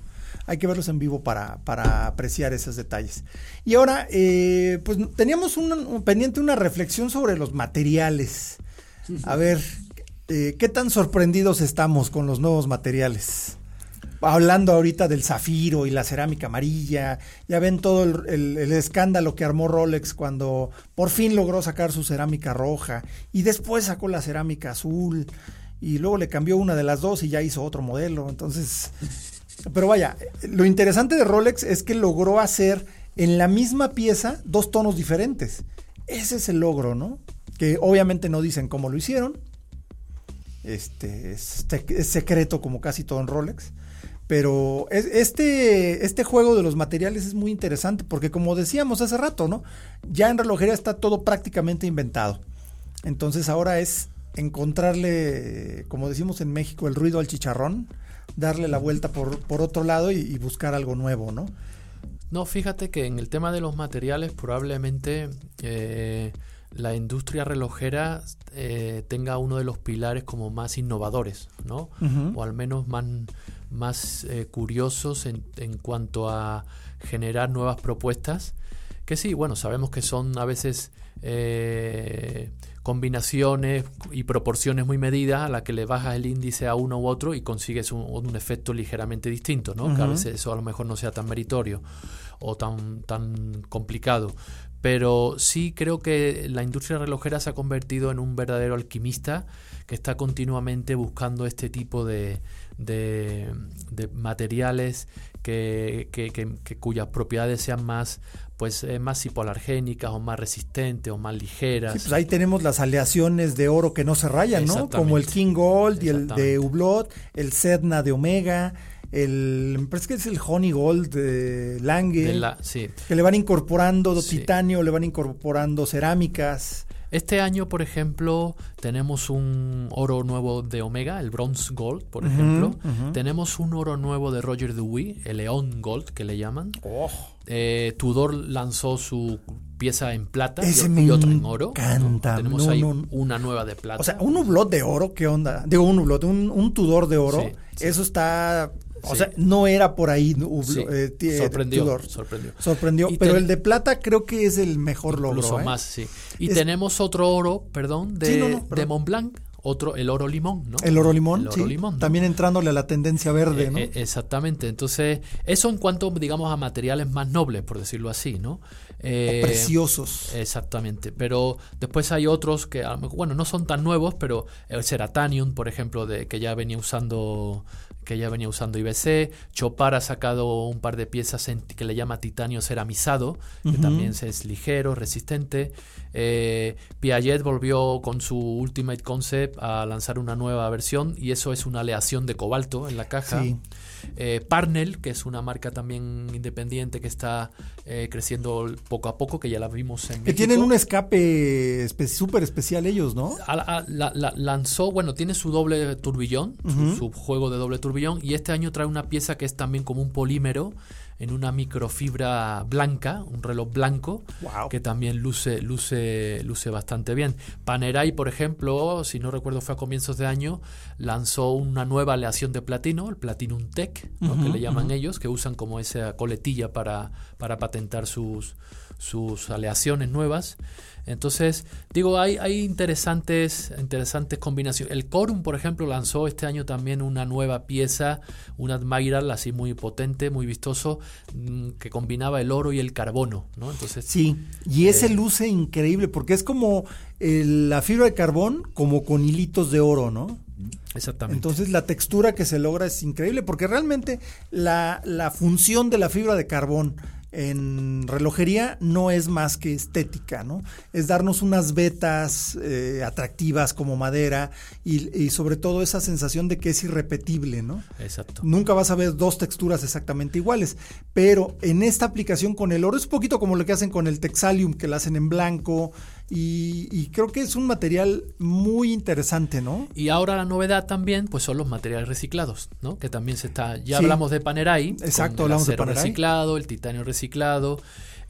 Hay que verlos en vivo para, para apreciar esos detalles. Y ahora, eh, pues teníamos un, pendiente una reflexión sobre los materiales. A ver, eh, ¿qué tan sorprendidos estamos con los nuevos materiales? hablando ahorita del zafiro y la cerámica amarilla, ya ven todo el, el, escándalo que armó Rolex cuando por fin logró sacar su cerámica roja y después sacó la cerámica azul y luego le cambió una de las dos y ya hizo otro modelo. Entonces, pero vaya, lo interesante de Rolex es que logró hacer en la misma pieza dos tonos diferentes. Ese es el logro, ¿no? Que obviamente no dicen cómo lo hicieron. Este es, secreto como casi todo en Rolex. Pero este, este juego de los materiales es muy interesante porque como decíamos hace rato, ¿no? Ya en relojería está todo prácticamente inventado. Entonces ahora es encontrarle, como decimos en México, el ruido al chicharrón, darle la vuelta por, por otro lado y, buscar algo nuevo, ¿no? No, fíjate que en el tema de los materiales probablemente eh, la industria relojera eh, tenga uno de los pilares como más innovadores, ¿no? O al menos más, más eh, curiosos en, en, cuanto a generar nuevas propuestas, que sí, bueno, sabemos que son a veces combinaciones y proporciones muy medidas a la que le bajas el índice a uno u otro y consigues un, efecto ligeramente distinto, ¿no? Que a veces eso a lo mejor no sea tan meritorio o tan, tan complicado. Pero sí creo que la industria relojera se ha convertido en un verdadero alquimista que está continuamente buscando este tipo de, de, materiales que, que, cuyas propiedades sean más pues eh, más hipoalergénicas o más resistentes o más ligeras. Sí, pues ahí tenemos las aleaciones de oro que no se rayan, ¿no? Como el King Gold y el de Hublot, el Sedna de Omega, el me parece que es el Honey Gold de Lange, sí. que le van incorporando titanio, le van incorporando cerámicas. Este año, por ejemplo, tenemos un oro nuevo de Omega, el Bronze Gold, por ejemplo. Tenemos un oro nuevo de Roger Dewey, el León Gold, que le llaman. Oh. Eh, Tudor lanzó su pieza en plata y, otra en oro. Canta. Tenemos ahí una nueva de plata. O sea, un hublot de oro, ¿qué onda? Digo, un hublot, un, Tudor de oro. Eso está o sea, no era por ahí. Eh, sorprendió, sorprendió. Sorprendió. pero el de plata creo que es el mejor logro. Incluso ¿eh? más, sí. Y tenemos otro oro, perdón, de, de Montblanc. Otro, el oro limón, ¿no? El oro limón, sí. También entrándole a la tendencia verde, eh, ¿no? exactamente. Entonces, eso en cuanto, digamos, a materiales más nobles, por decirlo así, ¿no? preciosos. Exactamente. Pero después hay otros que, bueno, no son tan nuevos, pero el Ceratanium, por ejemplo, de que ya venía usando que ya venía usando IBC. Chopar ha sacado un par de piezas que le llama titanio ceramizado, que también es ligero, resistente. Eh, Piaget volvió con su Ultimate Concept a lanzar una nueva versión y eso es una aleación de cobalto en la caja. Eh, Parnell, que es una marca también independiente que está eh, creciendo poco a poco, que ya la vimos en Que tienen un escape súper especial ellos, ¿no? la, lanzó, bueno, tiene su doble turbillón, su, juego de doble turbillón, y este año trae una pieza que es también como un polímero en una microfibra blanca, un reloj blanco, que también luce, luce, luce bastante bien. Panerai, por ejemplo, si no recuerdo fue a comienzos de año, lanzó una nueva aleación de platino, el Platinum Tech, que le llaman ellos, que usan como esa coletilla para, para patentar sus, sus aleaciones nuevas. Entonces, digo, hay, hay interesantes, interesantes combinaciones. El Corum, por ejemplo, lanzó este año también una nueva pieza, un Admiral así muy potente, muy vistoso, mm, que combinaba el oro y el carbono, ¿no? Entonces, sí, y ese eh, luce increíble porque es como la fibra de carbón como con hilitos de oro, ¿no? Exactamente. Entonces la textura que se logra es increíble porque realmente la, la función de la fibra de carbón en relojería no es más que estética, ¿no? Es darnos unas vetas eh, atractivas como madera y, sobre todo esa sensación de que es irrepetible, ¿no? Exacto. Nunca vas a ver dos texturas exactamente iguales, pero en esta aplicación con el oro es un poquito como lo que hacen con el Texalium, que lo hacen en blanco, y, creo que es un material muy interesante, ¿no? Y ahora la novedad también, pues son los materiales reciclados, ¿no? Que también se está, ya hablamos de Panerai, exacto, el acero reciclado, el titanio reciclado,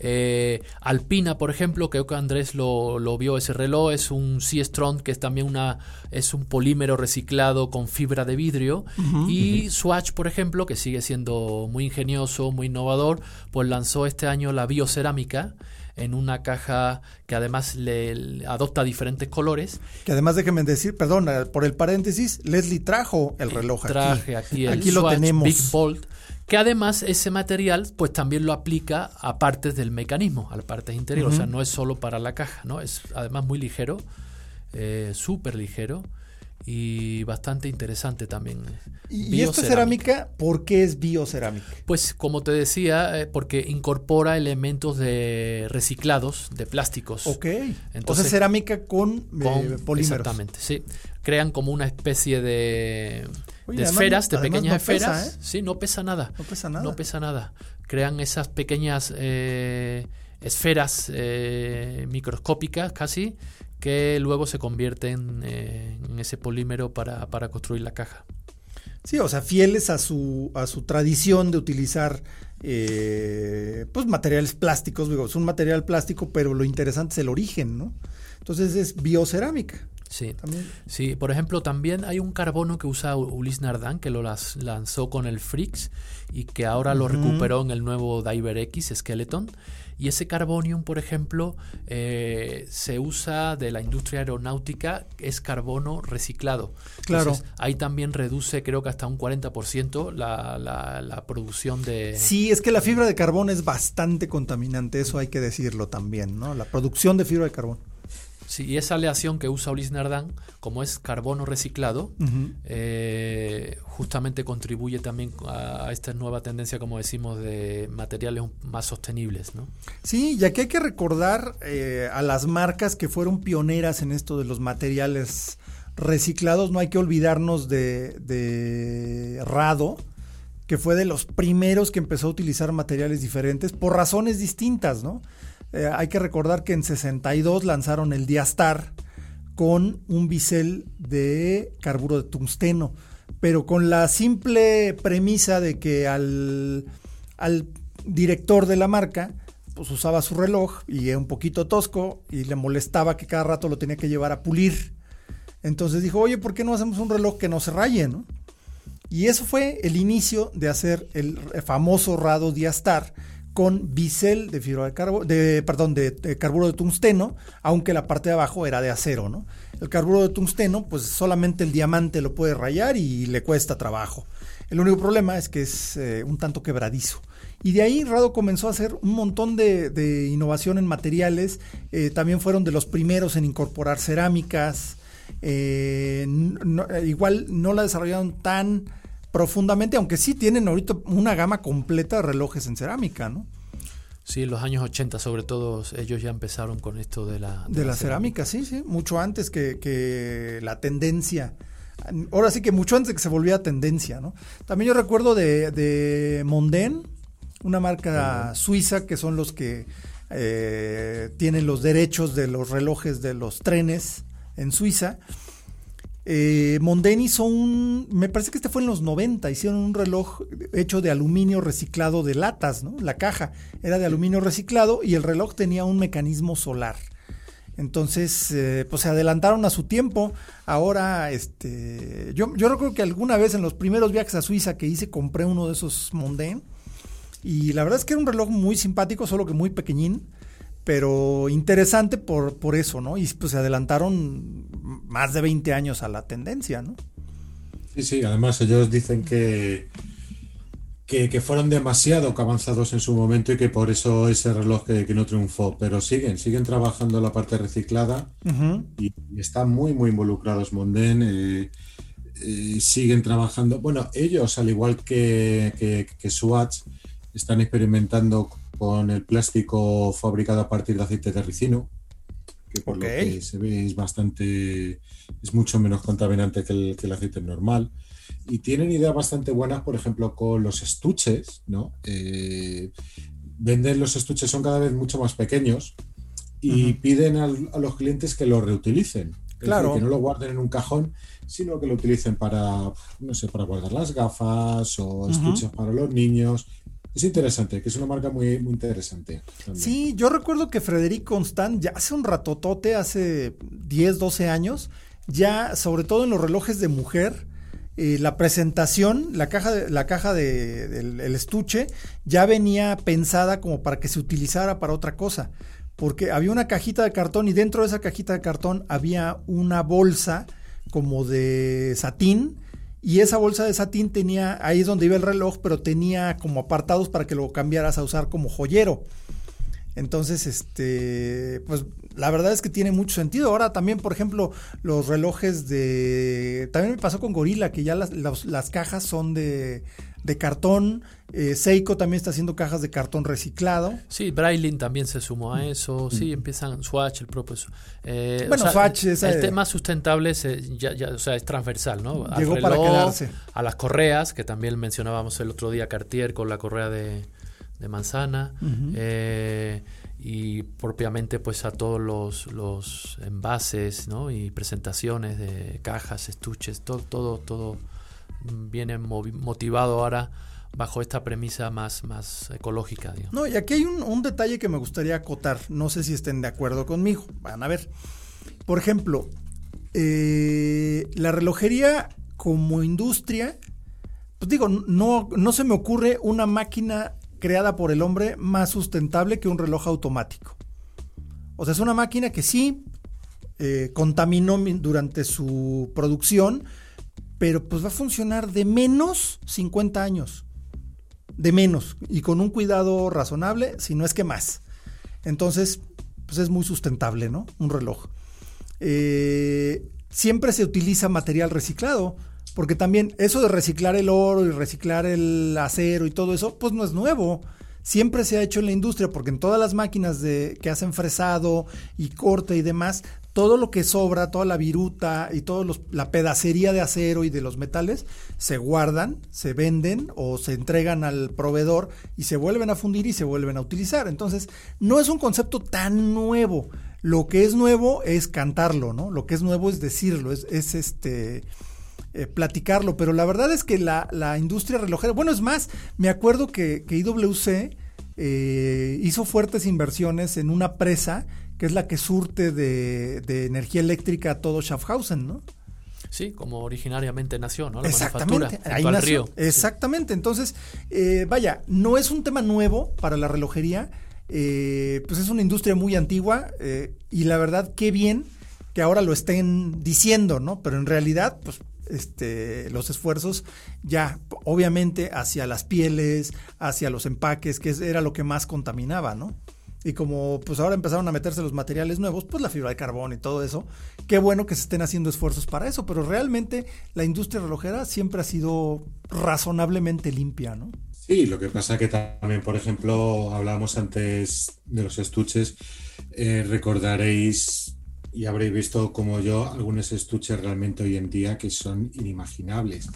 eh, Alpina, por ejemplo, creo que Andrés lo, lo vio ese reloj, es un C-Strong que es también una es un polímero reciclado con fibra de vidrio y Swatch, por ejemplo, que sigue siendo muy ingenioso, muy innovador, pues lanzó este año la biocerámica en una caja que además le, adopta diferentes colores. Que además déjenme decir, perdón, eh, por el paréntesis, Leslie trajo el reloj traje aquí. aquí, lo tenemos. Big Bolt, que además ese material pues también lo aplica a partes del mecanismo, a las partes interiores, o sea, no es solo para la caja, ¿no? Es además muy ligero, eh, súper ligero y bastante interesante también. ¿Y esta cerámica por qué es biocerámica? Pues como te decía, eh, porque incorpora elementos de reciclados de plásticos. Ok. Entonces, cerámica con, eh, polímeros. Exactamente, sí. Crean como una especie de, esferas, de pequeñas esferas. ¿eh? Sí, no pesa nada. No pesa nada. No pesa nada. Crean esas pequeñas esferas microscópicas casi que luego se convierten eh, en ese polímero para, construir la caja. Sí, o sea, fieles a su, a su tradición de utilizar eh, pues materiales plásticos, digo, es un material plástico, pero lo interesante es el origen, ¿no? Entonces es biocerámica. Sí, sí, por ejemplo, también hay un carbono que usa Ulis Nardán, que lo lanzó con el Frix y que ahora lo recuperó en el nuevo Diver X Skeleton. Y ese carbonium, por ejemplo, eh, se usa de la industria aeronáutica, es carbono reciclado. Claro. ahí también reduce, creo que hasta un 40% la, la, la producción de... Sí, es que la fibra de carbón es bastante contaminante, eso hay que decirlo también, ¿no? La producción de fibra de carbón. Sí, y esa aleación que usa Ulis Nardán, como es carbono reciclado, eh, justamente contribuye también a, esta nueva tendencia, como decimos, de materiales más sostenibles. ¿no? Sí, ya que hay que recordar eh, a las marcas que fueron pioneras en esto de los materiales reciclados, no hay que olvidarnos de, de Rado, que fue de los primeros que empezó a utilizar materiales diferentes por razones distintas, ¿no? Eh, hay que recordar que en 62 lanzaron el Diastar con un bisel de carburo de tungsteno, pero con la simple premisa de que al, al director de la marca pues usaba su reloj y era un poquito tosco y le molestaba que cada rato lo tenía que llevar a pulir. Entonces dijo, oye, ¿por qué no hacemos un reloj que no se raye? ¿no? Y eso fue el inicio de hacer el famoso Rado Diastar, con bisel de fibra de, de perdón, de, carburo de tungsteno, aunque la parte de abajo era de acero, ¿no? El carburo de tungsteno, pues solamente el diamante lo puede rayar y le cuesta trabajo. El único problema es que es eh, un tanto quebradizo. Y de ahí Rado comenzó a hacer un montón de, innovación en materiales. Eh, también fueron de los primeros en incorporar cerámicas. Eh, igual no la desarrollaron tan profundamente, aunque sí tienen ahorita una gama completa de relojes en cerámica, ¿no? Sí, en los años 80 sobre todo ellos ya empezaron con esto de la... De, la, cerámica, sí, sí, mucho antes que, la tendencia. Ahora sí que mucho antes de que se volviera tendencia, ¿no? También yo recuerdo de, de Monden, una marca suiza que son los que eh, tienen los derechos de los relojes de los trenes en Suiza. Eh, Monden hizo un, me parece que este fue en los 90, hicieron un reloj hecho de aluminio reciclado de latas, ¿no? La caja era de aluminio reciclado y el reloj tenía un mecanismo solar. Entonces, eh, pues se adelantaron a su tiempo. Ahora, este, yo, recuerdo que alguna vez en los primeros viajes a Suiza que hice compré uno de esos Monden y la verdad es que era un reloj muy simpático, solo que muy pequeñín pero interesante por, por eso, ¿no? Y pues se adelantaron más de 20 años a la tendencia, ¿no? Sí, sí, además ellos dicen que, que, fueron demasiado avanzados en su momento y que por eso ese reloj que, no triunfó, pero siguen, siguen trabajando la parte reciclada y, están muy, muy involucrados Monden. Eh, eh, siguen trabajando. Bueno, ellos, al igual que, que, que Swatch, están experimentando con el plástico fabricado a partir de aceite de ricino, que por lo que se ve es bastante, es mucho menos contaminante que el, aceite normal. Y tienen ideas bastante buenas, por ejemplo, con los estuches, ¿no? Eh, venden los estuches, son cada vez mucho más pequeños y piden a los clientes que los reutilicen. Claro. que no lo guarden en un cajón, sino que lo utilicen para, no sé, para guardar las gafas o estuches para los niños. Es interesante, que es una marca muy, interesante. Sí, yo recuerdo que Frederic Constant ya hace un ratotote, hace 10, 12 años, ya sobre todo en los relojes de mujer, eh, la presentación, la caja, de, la caja de, del estuche, ya venía pensada como para que se utilizara para otra cosa. porque había una cajita de cartón y dentro de esa cajita de cartón había una bolsa como de satín y esa bolsa de satín tenía, ahí es donde iba el reloj, pero tenía como apartados para que lo cambiaras a usar como joyero. Entonces, este, pues la verdad es que tiene mucho sentido. Ahora también, por ejemplo, los relojes de... También me pasó con Gorilla, que ya las, las, cajas son de, de cartón. Eh, Seiko también está haciendo cajas de cartón reciclado. Sí, Brailin también se sumó a eso. Sí, empiezan Swatch, el propio. Eh, bueno, Swatch es. El tema sustentable es, ya, ya, o sea, es transversal, ¿no? llegó para quedarse. A las correas, que también mencionábamos el otro día Cartier con la correa de de manzana eh, y propiamente pues a todos los, los envases ¿no? y presentaciones de cajas, estuches, todo, todo, todo viene motivado ahora bajo esta premisa más, más ecológica. No, y aquí hay un, detalle que me gustaría acotar, no sé si estén de acuerdo conmigo, van a ver. Por ejemplo, eh, la relojería como industria, pues digo, no, no se me ocurre una máquina creada por el hombre más sustentable que un reloj automático. O sea, es una máquina que sí eh, contaminó durante su producción, pero pues va a funcionar de menos 50 años. De menos. Y con un cuidado razonable, si no es que más. Entonces, pues es muy sustentable, ¿no? Un reloj. Eh, siempre se utiliza material reciclado. Porque también eso de reciclar el oro y reciclar el acero y todo eso, pues no es nuevo. Siempre se ha hecho en la industria, porque en todas las máquinas de, que hacen fresado y corte y demás, todo lo que sobra, toda la viruta y toda la pedacería de acero y de los metales se guardan, se venden o se entregan al proveedor y se vuelven a fundir y se vuelven a utilizar. Entonces, no es un concepto tan nuevo. Lo que es nuevo es cantarlo, ¿no? Lo que es nuevo es decirlo, es, es este eh, platicarlo, pero la verdad es que la, industria relojera, bueno, es más, me acuerdo que, IWC eh, hizo fuertes inversiones en una presa que es la que surte de, energía eléctrica a todo Schaffhausen, ¿no? Sí, como originariamente nació, ¿no? La Exactamente, ahí nació. Exactamente, entonces, eh, vaya, no es un tema nuevo para la relojería, pues es una industria muy antigua y la verdad, qué bien que ahora lo estén diciendo, ¿no? Pero en realidad, pues este, los esfuerzos ya obviamente hacia las pieles, hacia los empaques, que era lo que más contaminaba, ¿no? Y como pues ahora empezaron a meterse los materiales nuevos, pues la fibra de carbón y todo eso, qué bueno que se estén haciendo esfuerzos para eso, pero realmente la industria relojera siempre ha sido razonablemente limpia, ¿no? Sí, lo que pasa que también, por ejemplo, hablábamos antes de los estuches, eh, recordaréis y habréis visto como yo algunos estuches realmente hoy en día que son inimaginables.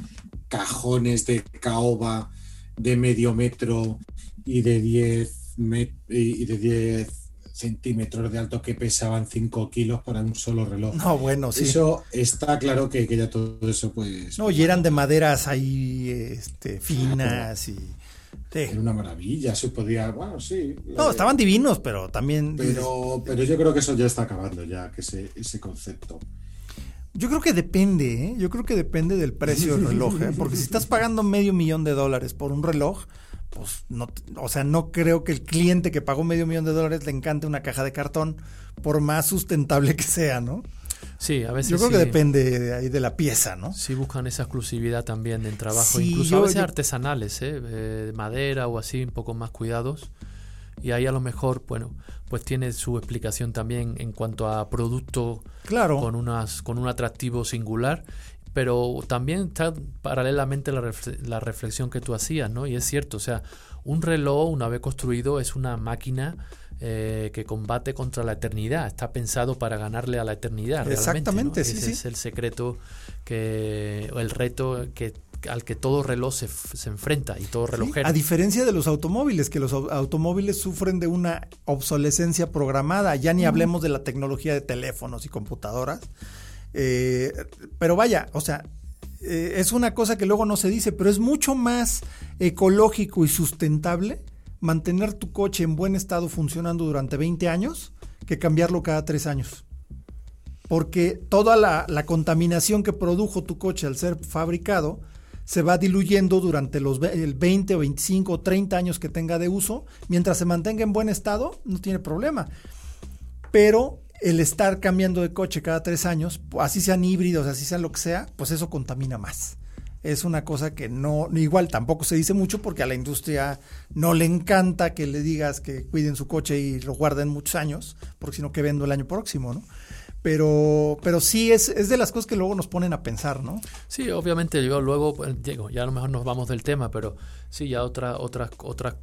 Cajones de caoba de medio metro y de 10 y de 10 centímetros de alto que pesaban 5 kilos para un solo reloj. No, bueno, sí. Eso está claro que, que ya todo eso pues... No, y eran de maderas ahí este, finas y era una maravilla, se podía, bueno, sí. No, estaban divinos, pero también... Pero, pero yo creo que eso ya está acabando, ya, que ese, ese concepto. Yo creo que depende, ¿eh? yo creo que depende del precio del reloj, ¿eh? porque si estás pagando medio millón de dólares por un reloj, pues no, o sea, no creo que el cliente que pagó medio millón de dólares le encante una caja de cartón, por más sustentable que sea, ¿no? Sí, a veces. Yo creo que depende de ahí de la pieza, ¿no? Sí, buscan esa exclusividad también en trabajo, incluso a veces artesanales, ¿eh? ¿eh? de madera o así, un poco más cuidados. Y ahí a lo mejor, bueno, pues tiene su explicación también en cuanto a producto claro. con, unas, con un atractivo singular pero también está paralelamente la, la, reflexión que tú hacías, ¿no? Y es cierto, o sea, un reloj, una vez construido, es una máquina eh, que combate contra la eternidad. Está pensado para ganarle a la eternidad. Exactamente, sí, Ese es el secreto que, o el reto que al que todo reloj se, se enfrenta y todo relojero. a diferencia de los automóviles, que los automóviles sufren de una obsolescencia programada, ya ni hablemos de la tecnología de teléfonos y computadoras. Eh, pero vaya, o sea, eh, es una cosa que luego no se dice, pero es mucho más ecológico y sustentable mantener tu coche en buen estado funcionando durante 20 años que cambiarlo cada 3 años. Porque toda la, contaminación que produjo tu coche al ser fabricado se va diluyendo durante los el 20 o 25 o 30 años que tenga de uso. Mientras se mantenga en buen estado, no tiene problema. pero el estar cambiando de coche cada tres años, así sean híbridos, así sea lo que sea, pues eso contamina más. Es una cosa que no, igual tampoco se dice mucho porque a la industria no le encanta que le digas que cuiden su coche y lo guarden muchos años, porque si no que vendo el año próximo, ¿no? Pero, pero sí es, es de las cosas que luego nos ponen a pensar, ¿no? Sí, obviamente yo luego, pues, Diego, ya a lo mejor nos vamos del tema, pero sí, ya otra, otras otras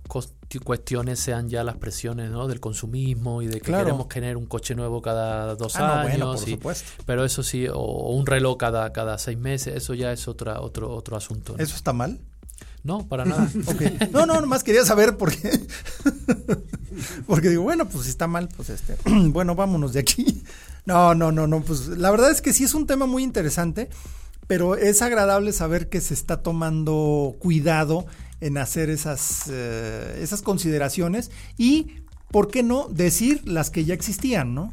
cuestiones sean ya las presiones ¿no? del consumismo y de que queremos tener un coche nuevo cada dos ah, años. No, por supuesto. Pero eso sí, o, un reloj cada, cada seis meses, eso ya es otra, otro, otro asunto. ¿Eso está mal? No, para nada. *laughs* No, no, nomás quería saber por qué. *laughs* Porque digo, bueno, pues si está mal, pues este, *clears throat* bueno, vámonos de aquí. No, no, no, no, pues la verdad es que sí es un tema muy interesante, pero es agradable saber que se está tomando cuidado en hacer esas, eh, esas consideraciones y, ¿por qué no decir las que ya existían, no?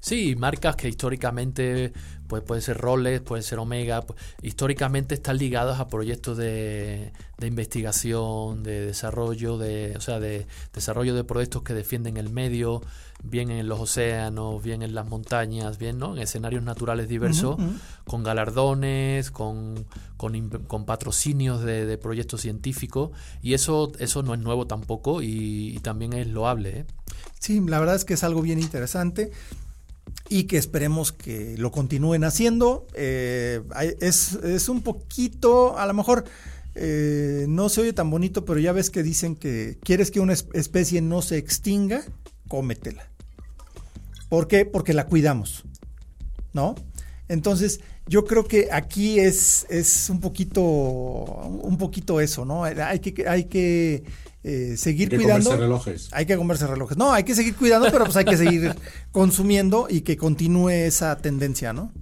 Sí, marcas que históricamente pues puede ser Rolex, puede ser Omega, pues, históricamente están ligadas a proyectos de, de, investigación, de desarrollo, de, o sea, de desarrollo de proyectos que defienden el medio, bien en los océanos, bien en las montañas, bien ¿no? en escenarios naturales diversos, con galardones, con, con, patrocinios de, de, proyectos científicos, y eso, eso no es nuevo tampoco y, también es loable. ¿eh? Sí, la verdad es que es algo bien interesante y que esperemos que lo continúen haciendo. Eh, es, es, un poquito, a lo mejor eh, no se oye tan bonito, pero ya ves que dicen que quieres que una especie no se extinga, cómetela. ¿Por qué? Porque la cuidamos, ¿no? Entonces, yo creo que aquí es, es un poquito, un poquito eso, ¿no? Hay que, hay que eh, seguir hay que cuidando. relojes. Hay que comerse relojes. No, hay que seguir cuidando, pero pues hay que seguir *laughs* consumiendo y que continúe esa tendencia, ¿no?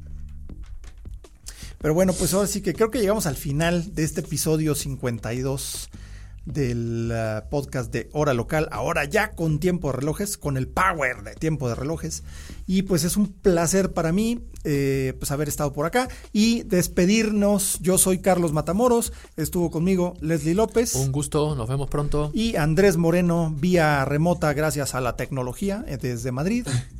Pero bueno, pues ahora sí que creo que llegamos al final de este episodio 52 del uh, podcast de Hora Local, ahora ya con tiempo de relojes, con el power de tiempo de relojes. Y pues es un placer para mí eh, pues haber estado por acá y despedirnos. Yo soy Carlos Matamoros, estuvo conmigo Leslie López. Un gusto, nos vemos pronto. Y Andrés Moreno, vía remota gracias a la tecnología eh, desde Madrid. *laughs*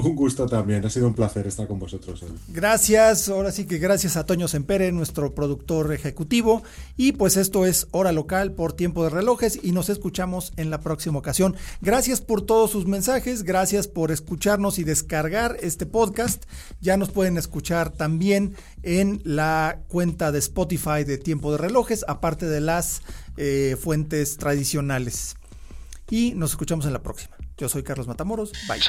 Un gusto también, ha sido un placer estar con vosotros hoy. Gracias, ahora sí que gracias a Toño Sempere, nuestro productor ejecutivo. Y pues esto es Hora Local por Tiempo de Relojes y nos escuchamos en la próxima ocasión. Gracias por todos sus mensajes, gracias por escucharnos y descargar este podcast. Ya nos pueden escuchar también en la cuenta de Spotify de Tiempo de Relojes, aparte de las eh, fuentes tradicionales. Y nos escuchamos en la próxima. Yo soy Carlos Matamoros. Bye.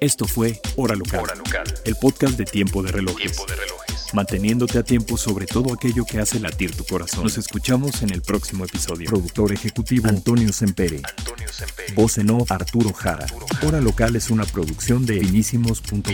Esto fue Hora Local, el podcast de Tiempo de, relojes. Manteniéndote a tiempo sobre todo aquello que hace latir tu corazón. Nos escuchamos en el próximo episodio. Productor ejecutivo Antonio Sempere. Antonio Voz en off Arturo Jara. Hora Local es una producción de finísimos.com.